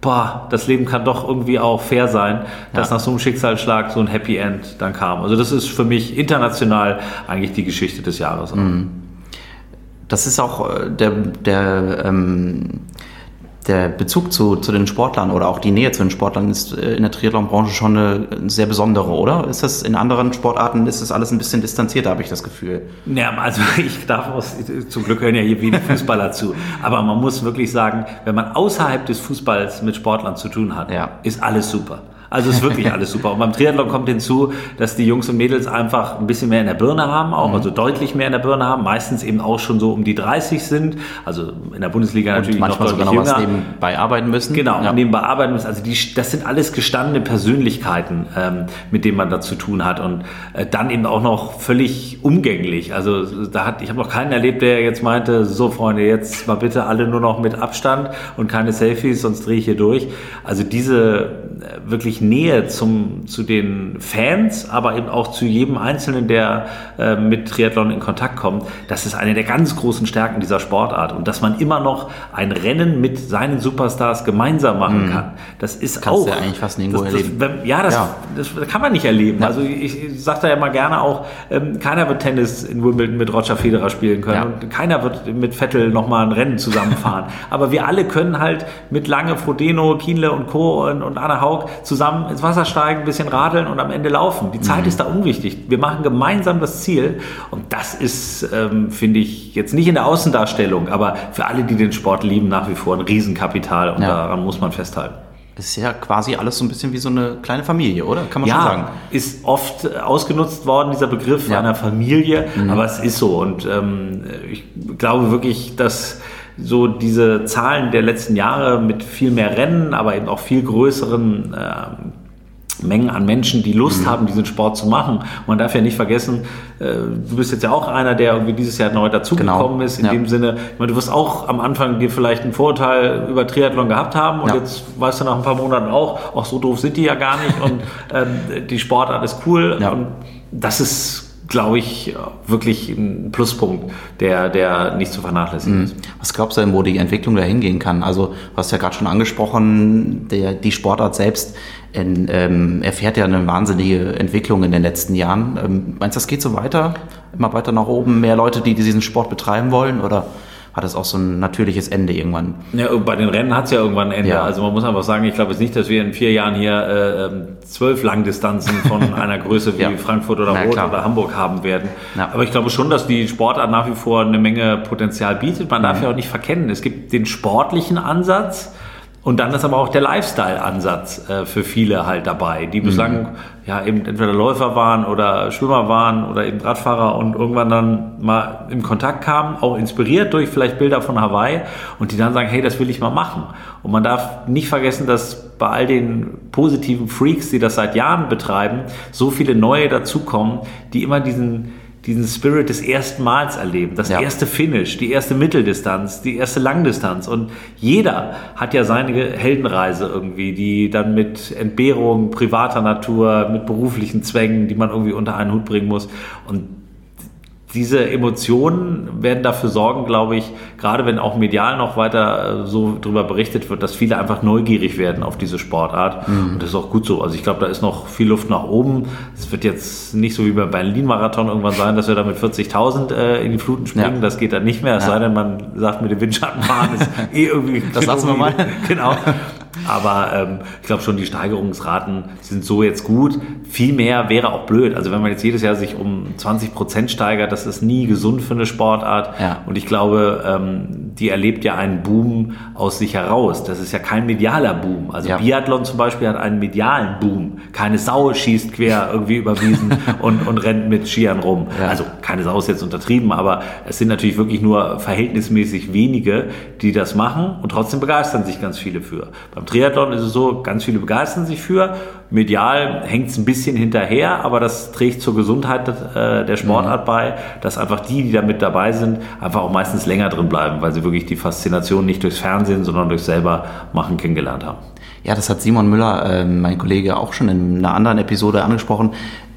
boah, das Leben kann doch irgendwie auch fair sein, dass ja. nach so einem Schicksalsschlag so ein Happy End dann kam. Also das ist für mich international eigentlich die Geschichte des Jahres. Mhm. Das ist auch äh, der, der ähm, der Bezug zu, zu den Sportlern oder auch die Nähe zu den Sportlern ist äh, in der Triathlon-Branche schon eine sehr besondere, oder? Ist das in anderen Sportarten ist das alles ein bisschen distanzierter, habe ich das Gefühl? Ja, also ich darf aus, zum Glück hören ja hier wenig Fußballer zu, aber man muss wirklich sagen, wenn man außerhalb des Fußballs mit Sportlern zu tun hat, ja. ist alles super. Also ist wirklich alles super. Und beim Triathlon kommt hinzu, dass die Jungs und Mädels einfach ein bisschen mehr in der Birne haben, auch mhm. also deutlich mehr in der Birne haben, meistens eben auch schon so um die 30 sind, also in der Bundesliga und natürlich manchmal noch deutlich sogar noch jünger. was nebenbei arbeiten müssen. Genau, ja. nebenbei arbeiten müssen. Also die, das sind alles gestandene Persönlichkeiten, ähm, mit denen man da zu tun hat und äh, dann eben auch noch völlig umgänglich. Also da hat, ich habe noch keinen erlebt, der jetzt meinte, so Freunde, jetzt mal bitte alle nur noch mit Abstand und keine Selfies, sonst drehe ich hier durch. Also diese äh, wirklich Nähe zum, zu den Fans, aber eben auch zu jedem Einzelnen, der äh, mit Triathlon in Kontakt kommt. Das ist eine der ganz großen Stärken dieser Sportart. Und dass man immer noch ein Rennen mit seinen Superstars gemeinsam machen mhm. kann, das ist Kannst auch... Kannst ja eigentlich fast nirgendwo das, erleben. Das, ja, das, ja. Das, kann man nicht erleben. Ja. Also ich, ich sage da ja mal gerne auch, ähm, keiner wird Tennis in Wimbledon mit Roger Federer spielen können ja. und keiner wird mit Vettel nochmal ein Rennen zusammenfahren. aber wir alle können halt mit Lange, Frodeno, Kienle und Co. und, und Anna Haug zusammen ins Wasser steigen, ein bisschen radeln und am Ende laufen. Die Zeit mhm. ist da unwichtig. Wir machen gemeinsam das Ziel und das ist, ähm, finde ich, jetzt nicht in der Außendarstellung, aber für alle, die den Sport lieben, nach wie vor ein Riesenkapital und ja. daran muss man festhalten. Das ist ja quasi alles so ein bisschen wie so eine kleine Familie, oder? Kann man ja, schon sagen. Ist oft ausgenutzt worden, dieser Begriff ja. einer Familie, mhm. aber es ist so. Und ähm, ich glaube wirklich, dass so diese Zahlen der letzten Jahre mit viel mehr Rennen, aber eben auch viel größeren äh, Mengen an Menschen, die Lust mhm. haben, diesen Sport zu machen. Man darf ja nicht vergessen, äh, du bist jetzt ja auch einer, der irgendwie dieses Jahr neu dazugekommen genau. ist. In ja. dem Sinne, ich meine, du wirst auch am Anfang dir vielleicht einen Vorurteil über Triathlon gehabt haben und ja. jetzt weißt du nach ein paar Monaten auch, auch so doof sind die ja gar nicht und ähm, die Sportart ist cool. Ja. Und das ist glaube ich, wirklich ein Pluspunkt, der, der nicht zu vernachlässigen mhm. ist. Was glaubst du denn, wo die Entwicklung da hingehen kann? Also, du hast ja gerade schon angesprochen, der, die Sportart selbst in, ähm, erfährt ja eine wahnsinnige Entwicklung in den letzten Jahren. Ähm, meinst du, das geht so weiter? Immer weiter nach oben? Mehr Leute, die diesen Sport betreiben wollen? Oder? Hat es auch so ein natürliches Ende irgendwann. Ja, bei den Rennen hat es ja irgendwann ein Ende. Ja. Also man muss einfach sagen, ich glaube jetzt nicht, dass wir in vier Jahren hier äh, ähm, zwölf Langdistanzen von einer Größe wie ja. Frankfurt oder Rot oder Hamburg haben werden. Ja. Aber ich glaube schon, dass die Sportart nach wie vor eine Menge Potenzial bietet. Man darf mhm. ja auch nicht verkennen, es gibt den sportlichen Ansatz, und dann ist aber auch der Lifestyle-Ansatz äh, für viele halt dabei, die bislang mhm. ja eben entweder Läufer waren oder Schwimmer waren oder eben Radfahrer und irgendwann dann mal in Kontakt kamen, auch inspiriert durch vielleicht Bilder von Hawaii und die dann sagen, hey, das will ich mal machen. Und man darf nicht vergessen, dass bei all den positiven Freaks, die das seit Jahren betreiben, so viele neue dazukommen, die immer diesen diesen Spirit des ersten Mals erleben, das ja. erste Finish, die erste Mitteldistanz, die erste Langdistanz. Und jeder hat ja seine Heldenreise irgendwie, die dann mit Entbehrung privater Natur, mit beruflichen Zwängen, die man irgendwie unter einen Hut bringen muss. Und diese Emotionen werden dafür sorgen, glaube ich, gerade wenn auch medial noch weiter äh, so darüber berichtet wird, dass viele einfach neugierig werden auf diese Sportart. Mhm. Und das ist auch gut so. Also ich glaube, da ist noch viel Luft nach oben. Es wird jetzt nicht so wie beim Berlin-Marathon irgendwann sein, dass wir da mit 40.000 äh, in die Fluten springen. Ja. Das geht dann nicht mehr. Es ja. sei denn, man sagt, mit dem Windschattenfahren ist eh irgendwie... Das lassen wir mal. genau. Aber ähm, ich glaube schon, die Steigerungsraten sind so jetzt gut. Viel mehr wäre auch blöd. Also wenn man jetzt jedes Jahr sich um 20 Prozent steigert, das ist nie gesund für eine Sportart. Ja. Und ich glaube, ähm, die erlebt ja einen Boom aus sich heraus. Das ist ja kein medialer Boom. Also ja. Biathlon zum Beispiel hat einen medialen Boom. Keine Sau schießt quer irgendwie überwiesen und, und rennt mit Skiern rum. Ja. Also keine Sau ist jetzt untertrieben, aber es sind natürlich wirklich nur verhältnismäßig wenige, die das machen und trotzdem begeistern sich ganz viele für. Beim Triathlon ist es so, ganz viele begeistern sich für. Medial hängt es ein bisschen hinterher, aber das trägt zur Gesundheit äh, der Sportart mhm. bei, dass einfach die, die da mit dabei sind, einfach auch meistens länger drin bleiben, weil sie wirklich die Faszination nicht durchs Fernsehen, sondern durch selber machen kennengelernt haben. Ja, das hat Simon Müller, äh, mein Kollege, auch schon in einer anderen Episode angesprochen.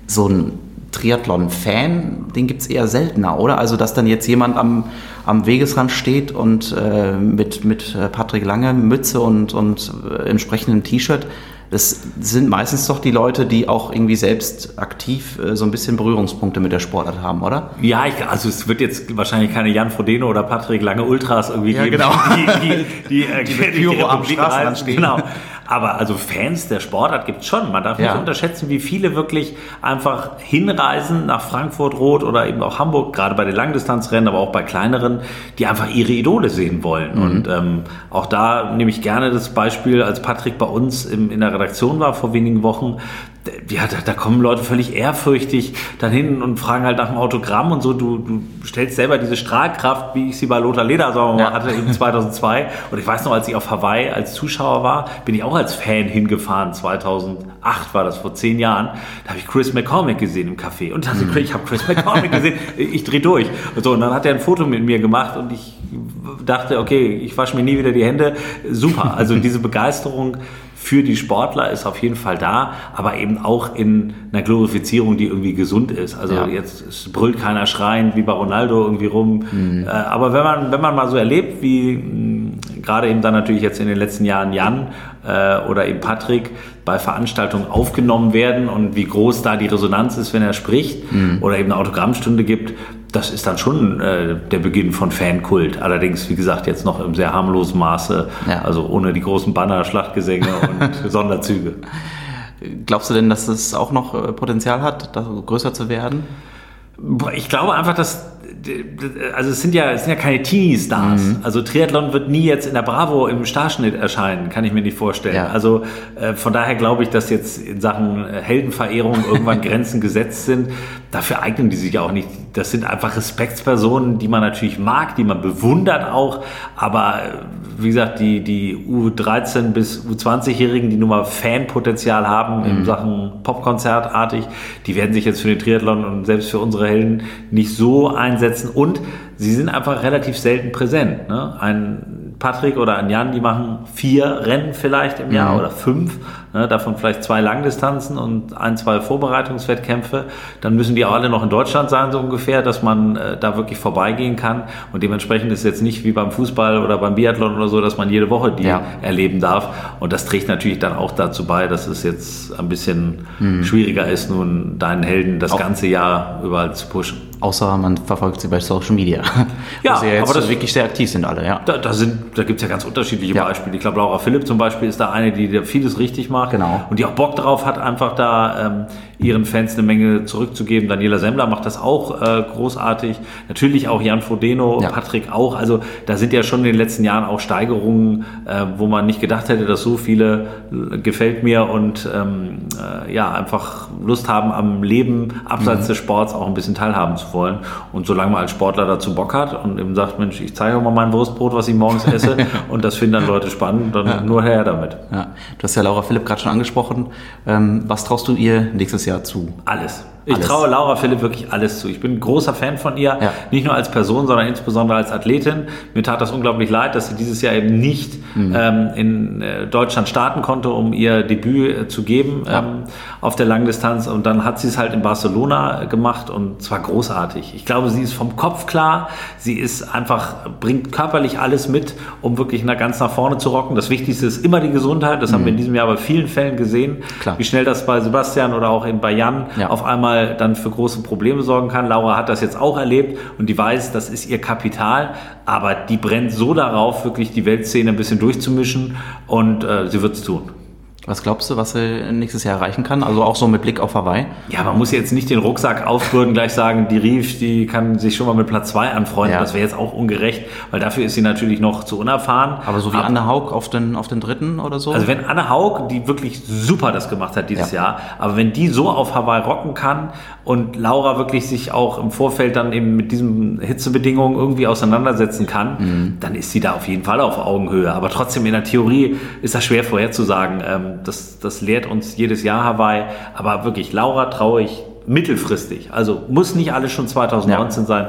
So ein Triathlon-Fan, den gibt es eher seltener, oder? Also, dass dann jetzt jemand am, am Wegesrand steht und äh, mit, mit äh, Patrick Lange, Mütze und, und äh, entsprechendem T-Shirt. Das sind meistens doch die Leute, die auch irgendwie selbst aktiv äh, so ein bisschen Berührungspunkte mit der Sportart haben, oder? Ja, ich, also es wird jetzt wahrscheinlich keine Jan Frodeno oder Patrick Lange Ultras irgendwie ja, geben, genau. die, die, die, äh, die, die, die am Straßenrand stehen. Genau. Aber also Fans der Sportart gibt es schon. Man darf ja. nicht unterschätzen, wie viele wirklich einfach hinreisen nach Frankfurt Rot oder eben auch Hamburg, gerade bei den Langdistanzrennen, aber auch bei kleineren, die einfach ihre Idole sehen wollen. Mhm. Und ähm, auch da nehme ich gerne das Beispiel, als Patrick bei uns im, in der Redaktion war vor wenigen Wochen, ja, da, da, kommen Leute völlig ehrfürchtig dann hin und fragen halt nach dem Autogramm und so. Du, du stellst selber diese Strahlkraft, wie ich sie bei Lothar Leder sagen ja. hatte, eben 2002. Und ich weiß noch, als ich auf Hawaii als Zuschauer war, bin ich auch als Fan hingefahren. 2008 war das, vor zehn Jahren. Da habe ich Chris McCormick gesehen im Café. Und dachte, mhm. ich habe Chris McCormick gesehen. Ich drehe durch. Und, so, und dann hat er ein Foto mit mir gemacht und ich dachte, okay, ich wasche mir nie wieder die Hände. Super. Also diese Begeisterung für die Sportler ist auf jeden Fall da, aber eben auch in einer Glorifizierung, die irgendwie gesund ist. Also ja. jetzt brüllt keiner schreien wie bei Ronaldo irgendwie rum. Mhm. Äh, aber wenn man, wenn man mal so erlebt, wie gerade eben dann natürlich jetzt in den letzten Jahren Jan äh, oder eben Patrick bei Veranstaltungen aufgenommen werden und wie groß da die Resonanz ist, wenn er spricht mhm. oder eben eine Autogrammstunde gibt, das ist dann schon äh, der Beginn von Fankult. Allerdings, wie gesagt, jetzt noch im sehr harmlosen Maße, ja. also ohne die großen Banner, Schlachtgesänge und Sonderzüge. Glaubst du denn, dass es auch noch äh, Potenzial hat, größer zu werden? Ich glaube einfach, dass also es sind ja, es sind ja keine Teenie-Stars. Mhm. Also Triathlon wird nie jetzt in der Bravo im Starschnitt erscheinen, kann ich mir nicht vorstellen. Ja. Also äh, von daher glaube ich, dass jetzt in Sachen Heldenverehrung irgendwann Grenzen gesetzt sind. Dafür eignen die sich auch nicht. Das sind einfach Respektspersonen, die man natürlich mag, die man bewundert auch. Aber wie gesagt, die, die U13 bis U20-Jährigen, die nun mal Fanpotenzial haben mhm. in Sachen Popkonzertartig, die werden sich jetzt für den Triathlon und selbst für unsere Helden nicht so einsetzen. Und sie sind einfach relativ selten präsent. Ne? Ein Patrick oder ein Jan, die machen vier Rennen vielleicht im Jahr mhm. oder fünf. Ne, davon vielleicht zwei Langdistanzen und ein, zwei Vorbereitungswettkämpfe, dann müssen die auch alle noch in Deutschland sein, so ungefähr, dass man äh, da wirklich vorbeigehen kann. Und dementsprechend ist es jetzt nicht wie beim Fußball oder beim Biathlon oder so, dass man jede Woche die ja. erleben darf. Und das trägt natürlich dann auch dazu bei, dass es jetzt ein bisschen mhm. schwieriger ist, nun deinen Helden das auch ganze Jahr überall zu pushen. Außer man verfolgt sie bei Social Media. Ja, sie ja jetzt aber das, wirklich sehr aktiv sind alle, ja. Da, da, da gibt es ja ganz unterschiedliche ja. Beispiele. Ich glaube, Laura Philipp zum Beispiel ist da eine, die vieles richtig macht genau. und die auch Bock drauf hat, einfach da ähm, ihren Fans eine Menge zurückzugeben. Daniela Semmler macht das auch äh, großartig. Natürlich auch Jan Frodeno, ja. Patrick auch. Also da sind ja schon in den letzten Jahren auch Steigerungen, äh, wo man nicht gedacht hätte, dass so viele äh, gefällt mir und ähm, äh, ja einfach Lust haben, am Leben abseits mhm. des Sports auch ein bisschen teilhaben zu wollen. Und solange man als Sportler dazu Bock hat und eben sagt, Mensch, ich zeige auch mal mein Wurstbrot, was ich morgens esse und das finden dann Leute spannend, dann ja. nur her damit. Ja. Du hast ja Laura Philipp gerade schon angesprochen. Ähm, was traust du ihr nächstes Jahr zu? Alles. Ich alles. traue Laura Philipp wirklich alles zu. Ich bin ein großer Fan von ihr, ja. nicht nur als Person, sondern insbesondere als Athletin. Mir tat das unglaublich leid, dass sie dieses Jahr eben nicht mhm. ähm, in äh, Deutschland starten konnte, um ihr Debüt äh, zu geben ja. ähm, auf der Langdistanz. Und dann hat sie es halt in Barcelona gemacht und zwar großartig. Ich glaube, sie ist vom Kopf klar. Sie ist einfach, bringt körperlich alles mit, um wirklich nach, ganz nach vorne zu rocken. Das Wichtigste ist immer die Gesundheit. Das mhm. haben wir in diesem Jahr bei vielen Fällen gesehen, Klar. wie schnell das bei Sebastian oder auch in Bayern ja. auf einmal mal dann für große Probleme sorgen kann. Laura hat das jetzt auch erlebt und die weiß, das ist ihr Kapital, aber die brennt so darauf, wirklich die Weltszene ein bisschen durchzumischen und äh, sie wird es tun. Was glaubst du, was er nächstes Jahr erreichen kann? Also auch so mit Blick auf Hawaii? Ja, man muss jetzt nicht den Rucksack aufbürden, gleich sagen, die Rief, die kann sich schon mal mit Platz 2 anfreunden. Ja. Das wäre jetzt auch ungerecht, weil dafür ist sie natürlich noch zu unerfahren. Aber so wie Aber, Anne Haug auf den, auf den dritten oder so? Also wenn Anne Haug, die wirklich super das gemacht hat dieses ja. Jahr, aber wenn die so auf Hawaii rocken kann und Laura wirklich sich auch im Vorfeld dann eben mit diesen Hitzebedingungen irgendwie auseinandersetzen kann, mhm. dann ist sie da auf jeden Fall auf Augenhöhe. Aber trotzdem in der Theorie ist das schwer vorherzusagen. Das, das lehrt uns jedes Jahr Hawaii. Aber wirklich, Laura traue ich mittelfristig. Also muss nicht alles schon 2019 ja. sein.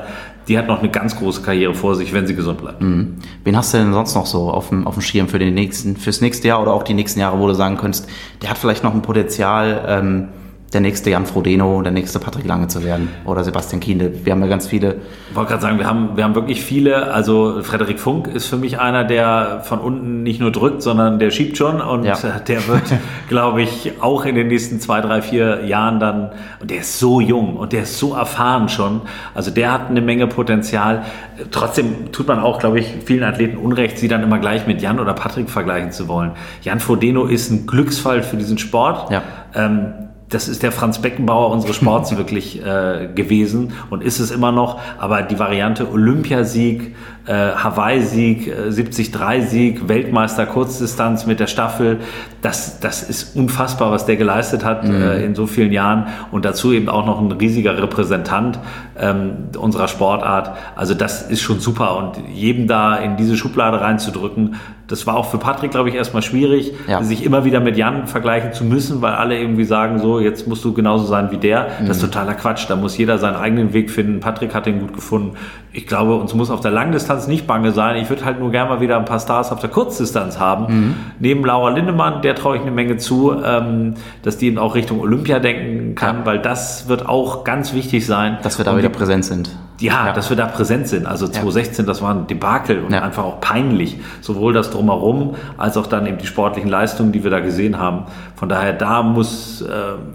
Die hat noch eine ganz große Karriere vor sich, wenn sie gesund bleibt. Mhm. Wen hast du denn sonst noch so auf dem, auf dem Schirm für den nächsten, fürs nächste Jahr oder auch die nächsten Jahre, wo du sagen könntest, der hat vielleicht noch ein Potenzial, ähm, der nächste Jan Frodeno, der nächste Patrick Lange zu werden oder Sebastian Kienle. Wir haben ja ganz viele. Ich wollte gerade sagen, wir haben, wir haben wirklich viele. Also Frederik Funk ist für mich einer, der von unten nicht nur drückt, sondern der schiebt schon und ja. der wird, glaube ich, auch in den nächsten zwei, drei, vier Jahren dann, und der ist so jung und der ist so erfahren schon. Also der hat eine Menge Potenzial. Trotzdem tut man auch, glaube ich, vielen Athleten Unrecht, sie dann immer gleich mit Jan oder Patrick vergleichen zu wollen. Jan Frodeno ist ein Glücksfall für diesen Sport. Ja. Ähm, das ist der Franz Beckenbauer unseres Sports wirklich äh, gewesen und ist es immer noch. Aber die Variante Olympiasieg, äh, Hawaii-Sieg, äh, 73-Sieg, Weltmeister Kurzdistanz mit der Staffel, das, das ist unfassbar, was der geleistet hat mhm. äh, in so vielen Jahren. Und dazu eben auch noch ein riesiger Repräsentant ähm, unserer Sportart. Also das ist schon super. Und jedem da in diese Schublade reinzudrücken, das war auch für Patrick, glaube ich, erstmal schwierig, ja. sich immer wieder mit Jan vergleichen zu müssen, weil alle irgendwie sagen, so, jetzt musst du genauso sein wie der. Mhm. Das ist mhm. totaler Quatsch. Da muss jeder seinen eigenen Weg finden. Patrick hat den gut gefunden. Ich glaube, uns muss auf der Langdistanz nicht bange sein. Ich würde halt nur gerne mal wieder ein paar Stars auf der Kurzdistanz haben. Mhm. Neben Laura Lindemann, der traue ich eine Menge zu, ähm, dass die eben auch Richtung Olympia denken kann, ja. weil das wird auch ganz wichtig sein. Dass wir da wieder präsent sind. Ja, ja, dass wir da präsent sind. Also 2016, das war ein Debakel und ja. einfach auch peinlich. Sowohl das Drumherum als auch dann eben die sportlichen Leistungen, die wir da gesehen haben. Von daher, da muss äh,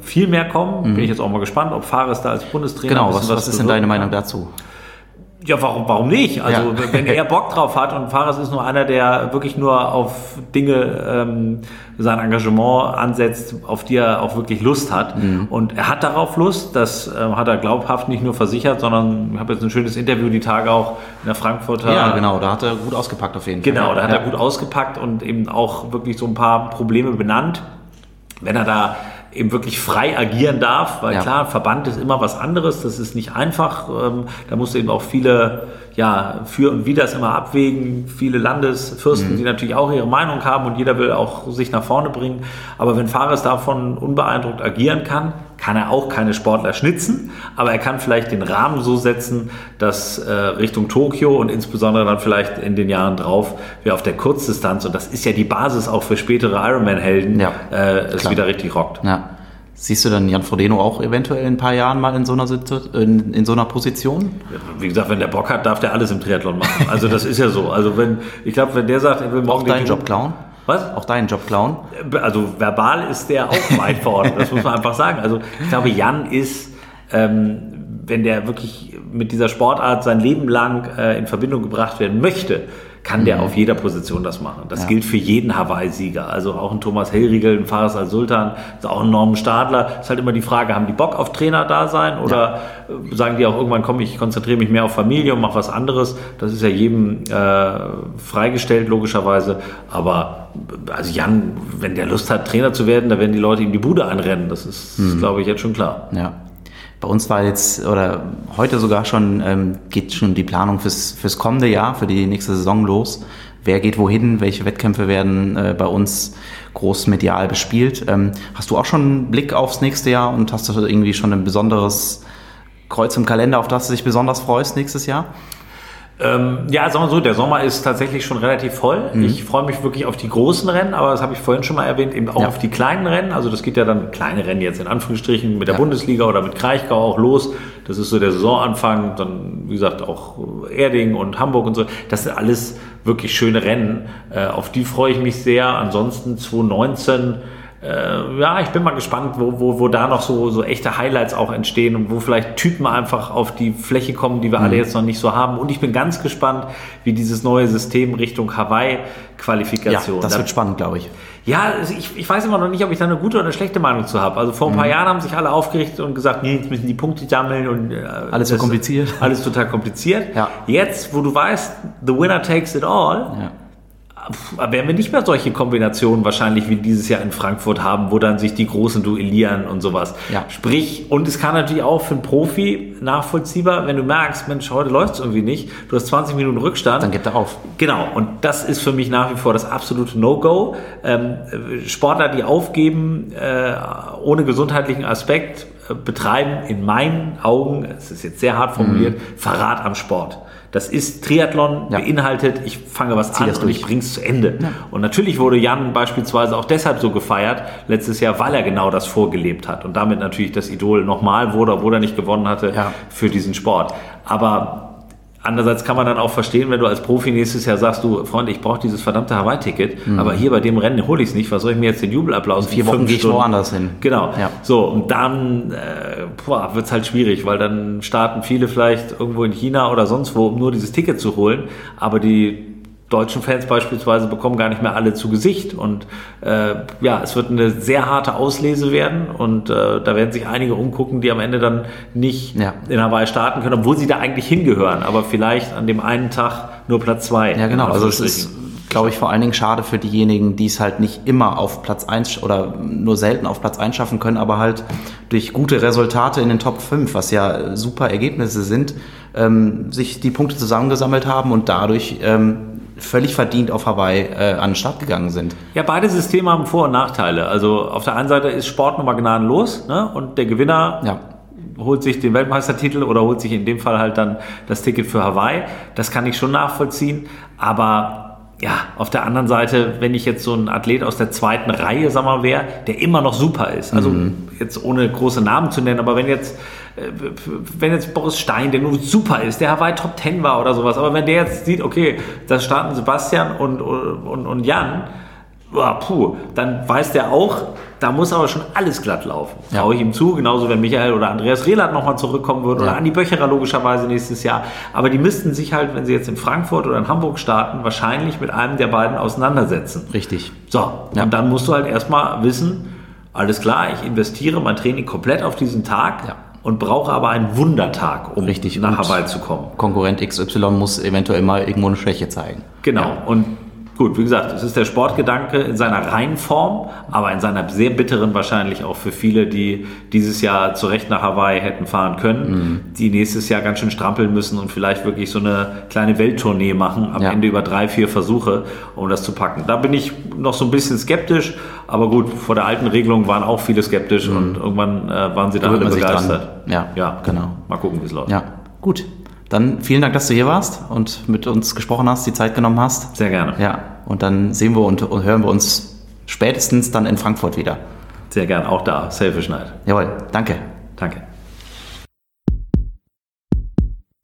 viel mehr kommen. Mhm. Bin ich jetzt auch mal gespannt, ob Fares da als Bundestrainer. Genau, was, was ist denn deine Meinung dazu? Ja, warum, warum nicht? Also ja. wenn er Bock drauf hat und Fares ist nur einer, der wirklich nur auf Dinge ähm, sein Engagement ansetzt, auf die er auch wirklich Lust hat. Mhm. Und er hat darauf Lust, das äh, hat er glaubhaft nicht nur versichert, sondern ich habe jetzt ein schönes Interview die Tage auch in der Frankfurter. Ja, genau, da hat er gut ausgepackt auf jeden Fall. Genau, da hat ja. er gut ausgepackt und eben auch wirklich so ein paar Probleme benannt. Wenn er da eben wirklich frei agieren darf, weil ja. klar, Verband ist immer was anderes, das ist nicht einfach, ähm, da musst du eben auch viele, ja, für und wider es immer abwägen, viele Landesfürsten, mhm. die natürlich auch ihre Meinung haben und jeder will auch sich nach vorne bringen, aber wenn Fares davon unbeeindruckt agieren kann, kann er auch keine Sportler schnitzen, aber er kann vielleicht den Rahmen so setzen, dass äh, Richtung Tokio und insbesondere dann vielleicht in den Jahren drauf wir auf der Kurzdistanz, und das ist ja die Basis auch für spätere Ironman-Helden, Ja, äh, es klar. wieder richtig rockt. Ja. Siehst du dann Jan Frodeno auch eventuell in ein paar Jahren mal in so einer, in, in so einer Position? Wie gesagt, wenn der Bock hat, darf der alles im Triathlon machen. Also das ist ja so. Also wenn, ich glaube, wenn der sagt, er will Auch morgen deinen den- Job klauen? Was? Auch deinen Job klauen? Also verbal ist der auch weit vorne, das muss man einfach sagen. Also ich glaube, Jan ist, ähm, wenn der wirklich mit dieser Sportart sein Leben lang äh, in Verbindung gebracht werden möchte, kann der auf jeder Position das machen. Das Mhm. Ja. gilt für jeden Hawaii-Sieger. Also auch ein Thomas Hellriegel, ein Fares Al-Sultan, auch ein Norman Stadler. Ist halt immer die Frage, haben die Bock auf Trainer da sein oder äh, sagen die auch irgendwann, komm, ich konzentriere mich mehr auf Familie und mache was anderes. Das ist ja jedem äh, freigestellt, logischerweise. Aber also Jan, wenn der Lust hat, Trainer zu werden, da werden die Leute ihm die Bude anrennen. Das ist, Mhm. glaube ich, jetzt schon klar. Ja. Bei uns war jetzt, oder heute sogar schon, ähm, geht schon die Planung fürs, fürs kommende Jahr, für die nächste Saison los. Wer geht wohin, welche Wettkämpfe werden äh, bei uns groß medial bespielt. Ähm, hast du auch schon einen Blick aufs nächste Jahr und hast du irgendwie schon ein besonderes Kreuz im Kalender, auf das du dich besonders freust nächstes Jahr? Ähm, ja, sagen wir so, der Sommer ist tatsächlich schon relativ voll. Mhm. Ich freue mich wirklich auf die großen Rennen, aber das habe ich vorhin schon mal erwähnt, eben auch Ja. auf die kleinen Rennen. Also das geht ja dann, kleine Rennen jetzt in Anführungsstrichen, mit der Ja. Bundesliga oder mit Kraichgau auch los. Das ist so der Saisonanfang. Dann, wie gesagt, auch Erding und Hamburg und so. Das sind alles wirklich schöne Rennen. Äh, auf die freue ich mich sehr. Ansonsten 2019 äh, ja, ich bin mal gespannt, wo, wo, wo da noch so, so echte Highlights auch entstehen und wo vielleicht Typen einfach auf die Fläche kommen, die wir Mhm. alle jetzt noch nicht so haben. Und ich bin ganz gespannt, wie dieses neue System Richtung Hawaii-Qualifikation. das Da- wird spannend, glaube ich. ja, also ich, ich weiß immer noch nicht, ob ich da eine gute oder eine schlechte Meinung zu habe. Also vor ein Mhm. paar Jahren haben sich alle aufgerichtet und gesagt, nee, jetzt müssen die Punkte sammeln und äh, Alles so kompliziert. Alles total kompliziert. Ja. Jetzt, wo du weißt, the winner takes it all, Ja. Werden wir nicht mehr solche Kombinationen wahrscheinlich wie dieses Jahr in Frankfurt haben, wo dann sich die Großen duellieren und sowas. Ja. Sprich, und es kann natürlich auch für einen Profi nachvollziehbar, wenn du merkst, Mensch, heute läuft es irgendwie nicht, du hast 20 Minuten Rückstand. Dann gibt er auf. Genau, und das ist für mich nach wie vor das absolute No-Go. Ähm, äh, Sportler, die aufgeben, äh, ohne gesundheitlichen Aspekt, äh, betreiben in meinen Augen, es ist jetzt sehr hart formuliert, Verrat am Sport. Das ist Triathlon, Ja. beinhaltet, ich fange was Zieh an und ich durch. bring's zu Ende. Und natürlich wurde Jan beispielsweise auch deshalb so gefeiert letztes Jahr, weil er genau das vorgelebt hat und damit natürlich das Idol nochmal wurde, obwohl er nicht gewonnen hatte Ja. für diesen Sport. Aber andererseits kann man dann auch verstehen, wenn du als Profi nächstes Jahr sagst, du Freund, ich brauche dieses verdammte Hawaii-Ticket, aber hier bei dem Rennen hole ich es nicht, was soll ich mir jetzt den Jubelapplaus vier Wochen fünf gehe ich woanders hin. Genau. Ja. So, und dann äh, wird es halt schwierig, weil dann starten viele vielleicht irgendwo in China oder sonst wo, um nur dieses Ticket zu holen. Aber die deutschen Fans beispielsweise bekommen gar nicht mehr alle zu Gesicht. Und äh, ja, es wird eine sehr harte Auslese werden. Und äh, da werden sich einige umgucken, die am Ende dann nicht Ja. in Hawaii starten können, obwohl sie da eigentlich hingehören. Aber vielleicht an dem einen Tag nur Platz zwei. Ja, genau. Also es ist, glaube ich, vor allen Dingen schade für diejenigen, die es halt nicht immer auf Platz 1 oder nur selten auf Platz 1 schaffen können, aber halt durch gute Resultate in den Top 5, was ja super Ergebnisse sind, ähm, sich die Punkte zusammengesammelt haben und dadurch ähm, völlig verdient auf Hawaii äh, an den Start gegangen sind. Ja, beide Systeme haben Vor- und Nachteile. Also auf der einen Seite ist Sport nun mal gnadenlos ne? und der Gewinner Ja. holt sich den Weltmeistertitel oder holt sich in dem Fall halt dann das Ticket für Hawaii. Das kann ich schon nachvollziehen. Aber ja, auf der anderen Seite, wenn ich jetzt so ein Athlet aus der zweiten Reihe, sag mal, wäre, der immer noch super ist. Also jetzt ohne große Namen zu nennen, aber wenn jetzt, wenn jetzt Boris Stein, der nur super ist, der Hawaii Top 10 war oder sowas, aber wenn der jetzt sieht, okay, da starten Sebastian und, und, und Jan, ja, puh, dann weiß der auch, da muss aber schon alles glatt laufen. Ja. Traue ich ihm zu, genauso wenn Michael oder Andreas Rehlert nochmal zurückkommen würden Ja. oder Andi Böcherer logischerweise nächstes Jahr. Aber die müssten sich halt, wenn sie jetzt in Frankfurt oder in Hamburg starten, wahrscheinlich mit einem der beiden auseinandersetzen. Richtig. So, Ja. und dann musst du halt erstmal wissen, alles klar, ich investiere mein Training komplett auf diesen Tag Ja. Und brauche aber einen Wundertag, um Richtig. nach Hawaii zu kommen. Konkurrent XY muss eventuell mal irgendwo eine Schwäche zeigen. Genau. Und gut, wie gesagt, es ist der Sportgedanke in seiner reinen Form, aber in seiner sehr bitteren wahrscheinlich auch für viele, die dieses Jahr zurecht nach Hawaii hätten fahren können, mhm. die nächstes Jahr ganz schön strampeln müssen und vielleicht wirklich so eine kleine Welttournee machen, am ja. Ende über drei, vier Versuche, um das zu packen. Da bin ich noch so ein bisschen skeptisch, aber gut, vor der alten Regelung waren auch viele skeptisch mhm. und irgendwann äh, waren sie da alle begeistert. Ja, ja, genau. Mal gucken, wie es läuft. Ja, gut. Dann vielen Dank, dass du hier warst und mit uns gesprochen hast, die Zeit genommen hast. Sehr gerne. Ja, und dann sehen wir und, und hören wir uns spätestens dann in Frankfurt wieder. Sehr gerne, auch da, Selfish Night. Jawohl, danke. Danke.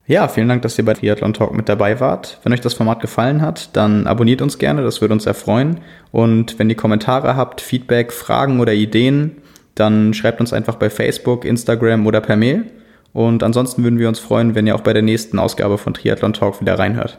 Ja, vielen Dank, dass ihr bei Triathlon Talk mit dabei wart. Wenn euch das Format gefallen hat, dann abonniert uns gerne, das würde uns erfreuen. Und wenn ihr Kommentare habt, Feedback, Fragen oder Ideen, dann schreibt uns einfach bei Facebook, Instagram oder per Mail. Und ansonsten würden wir uns freuen, wenn ihr auch bei der nächsten Ausgabe von Triathlon Talk wieder reinhört.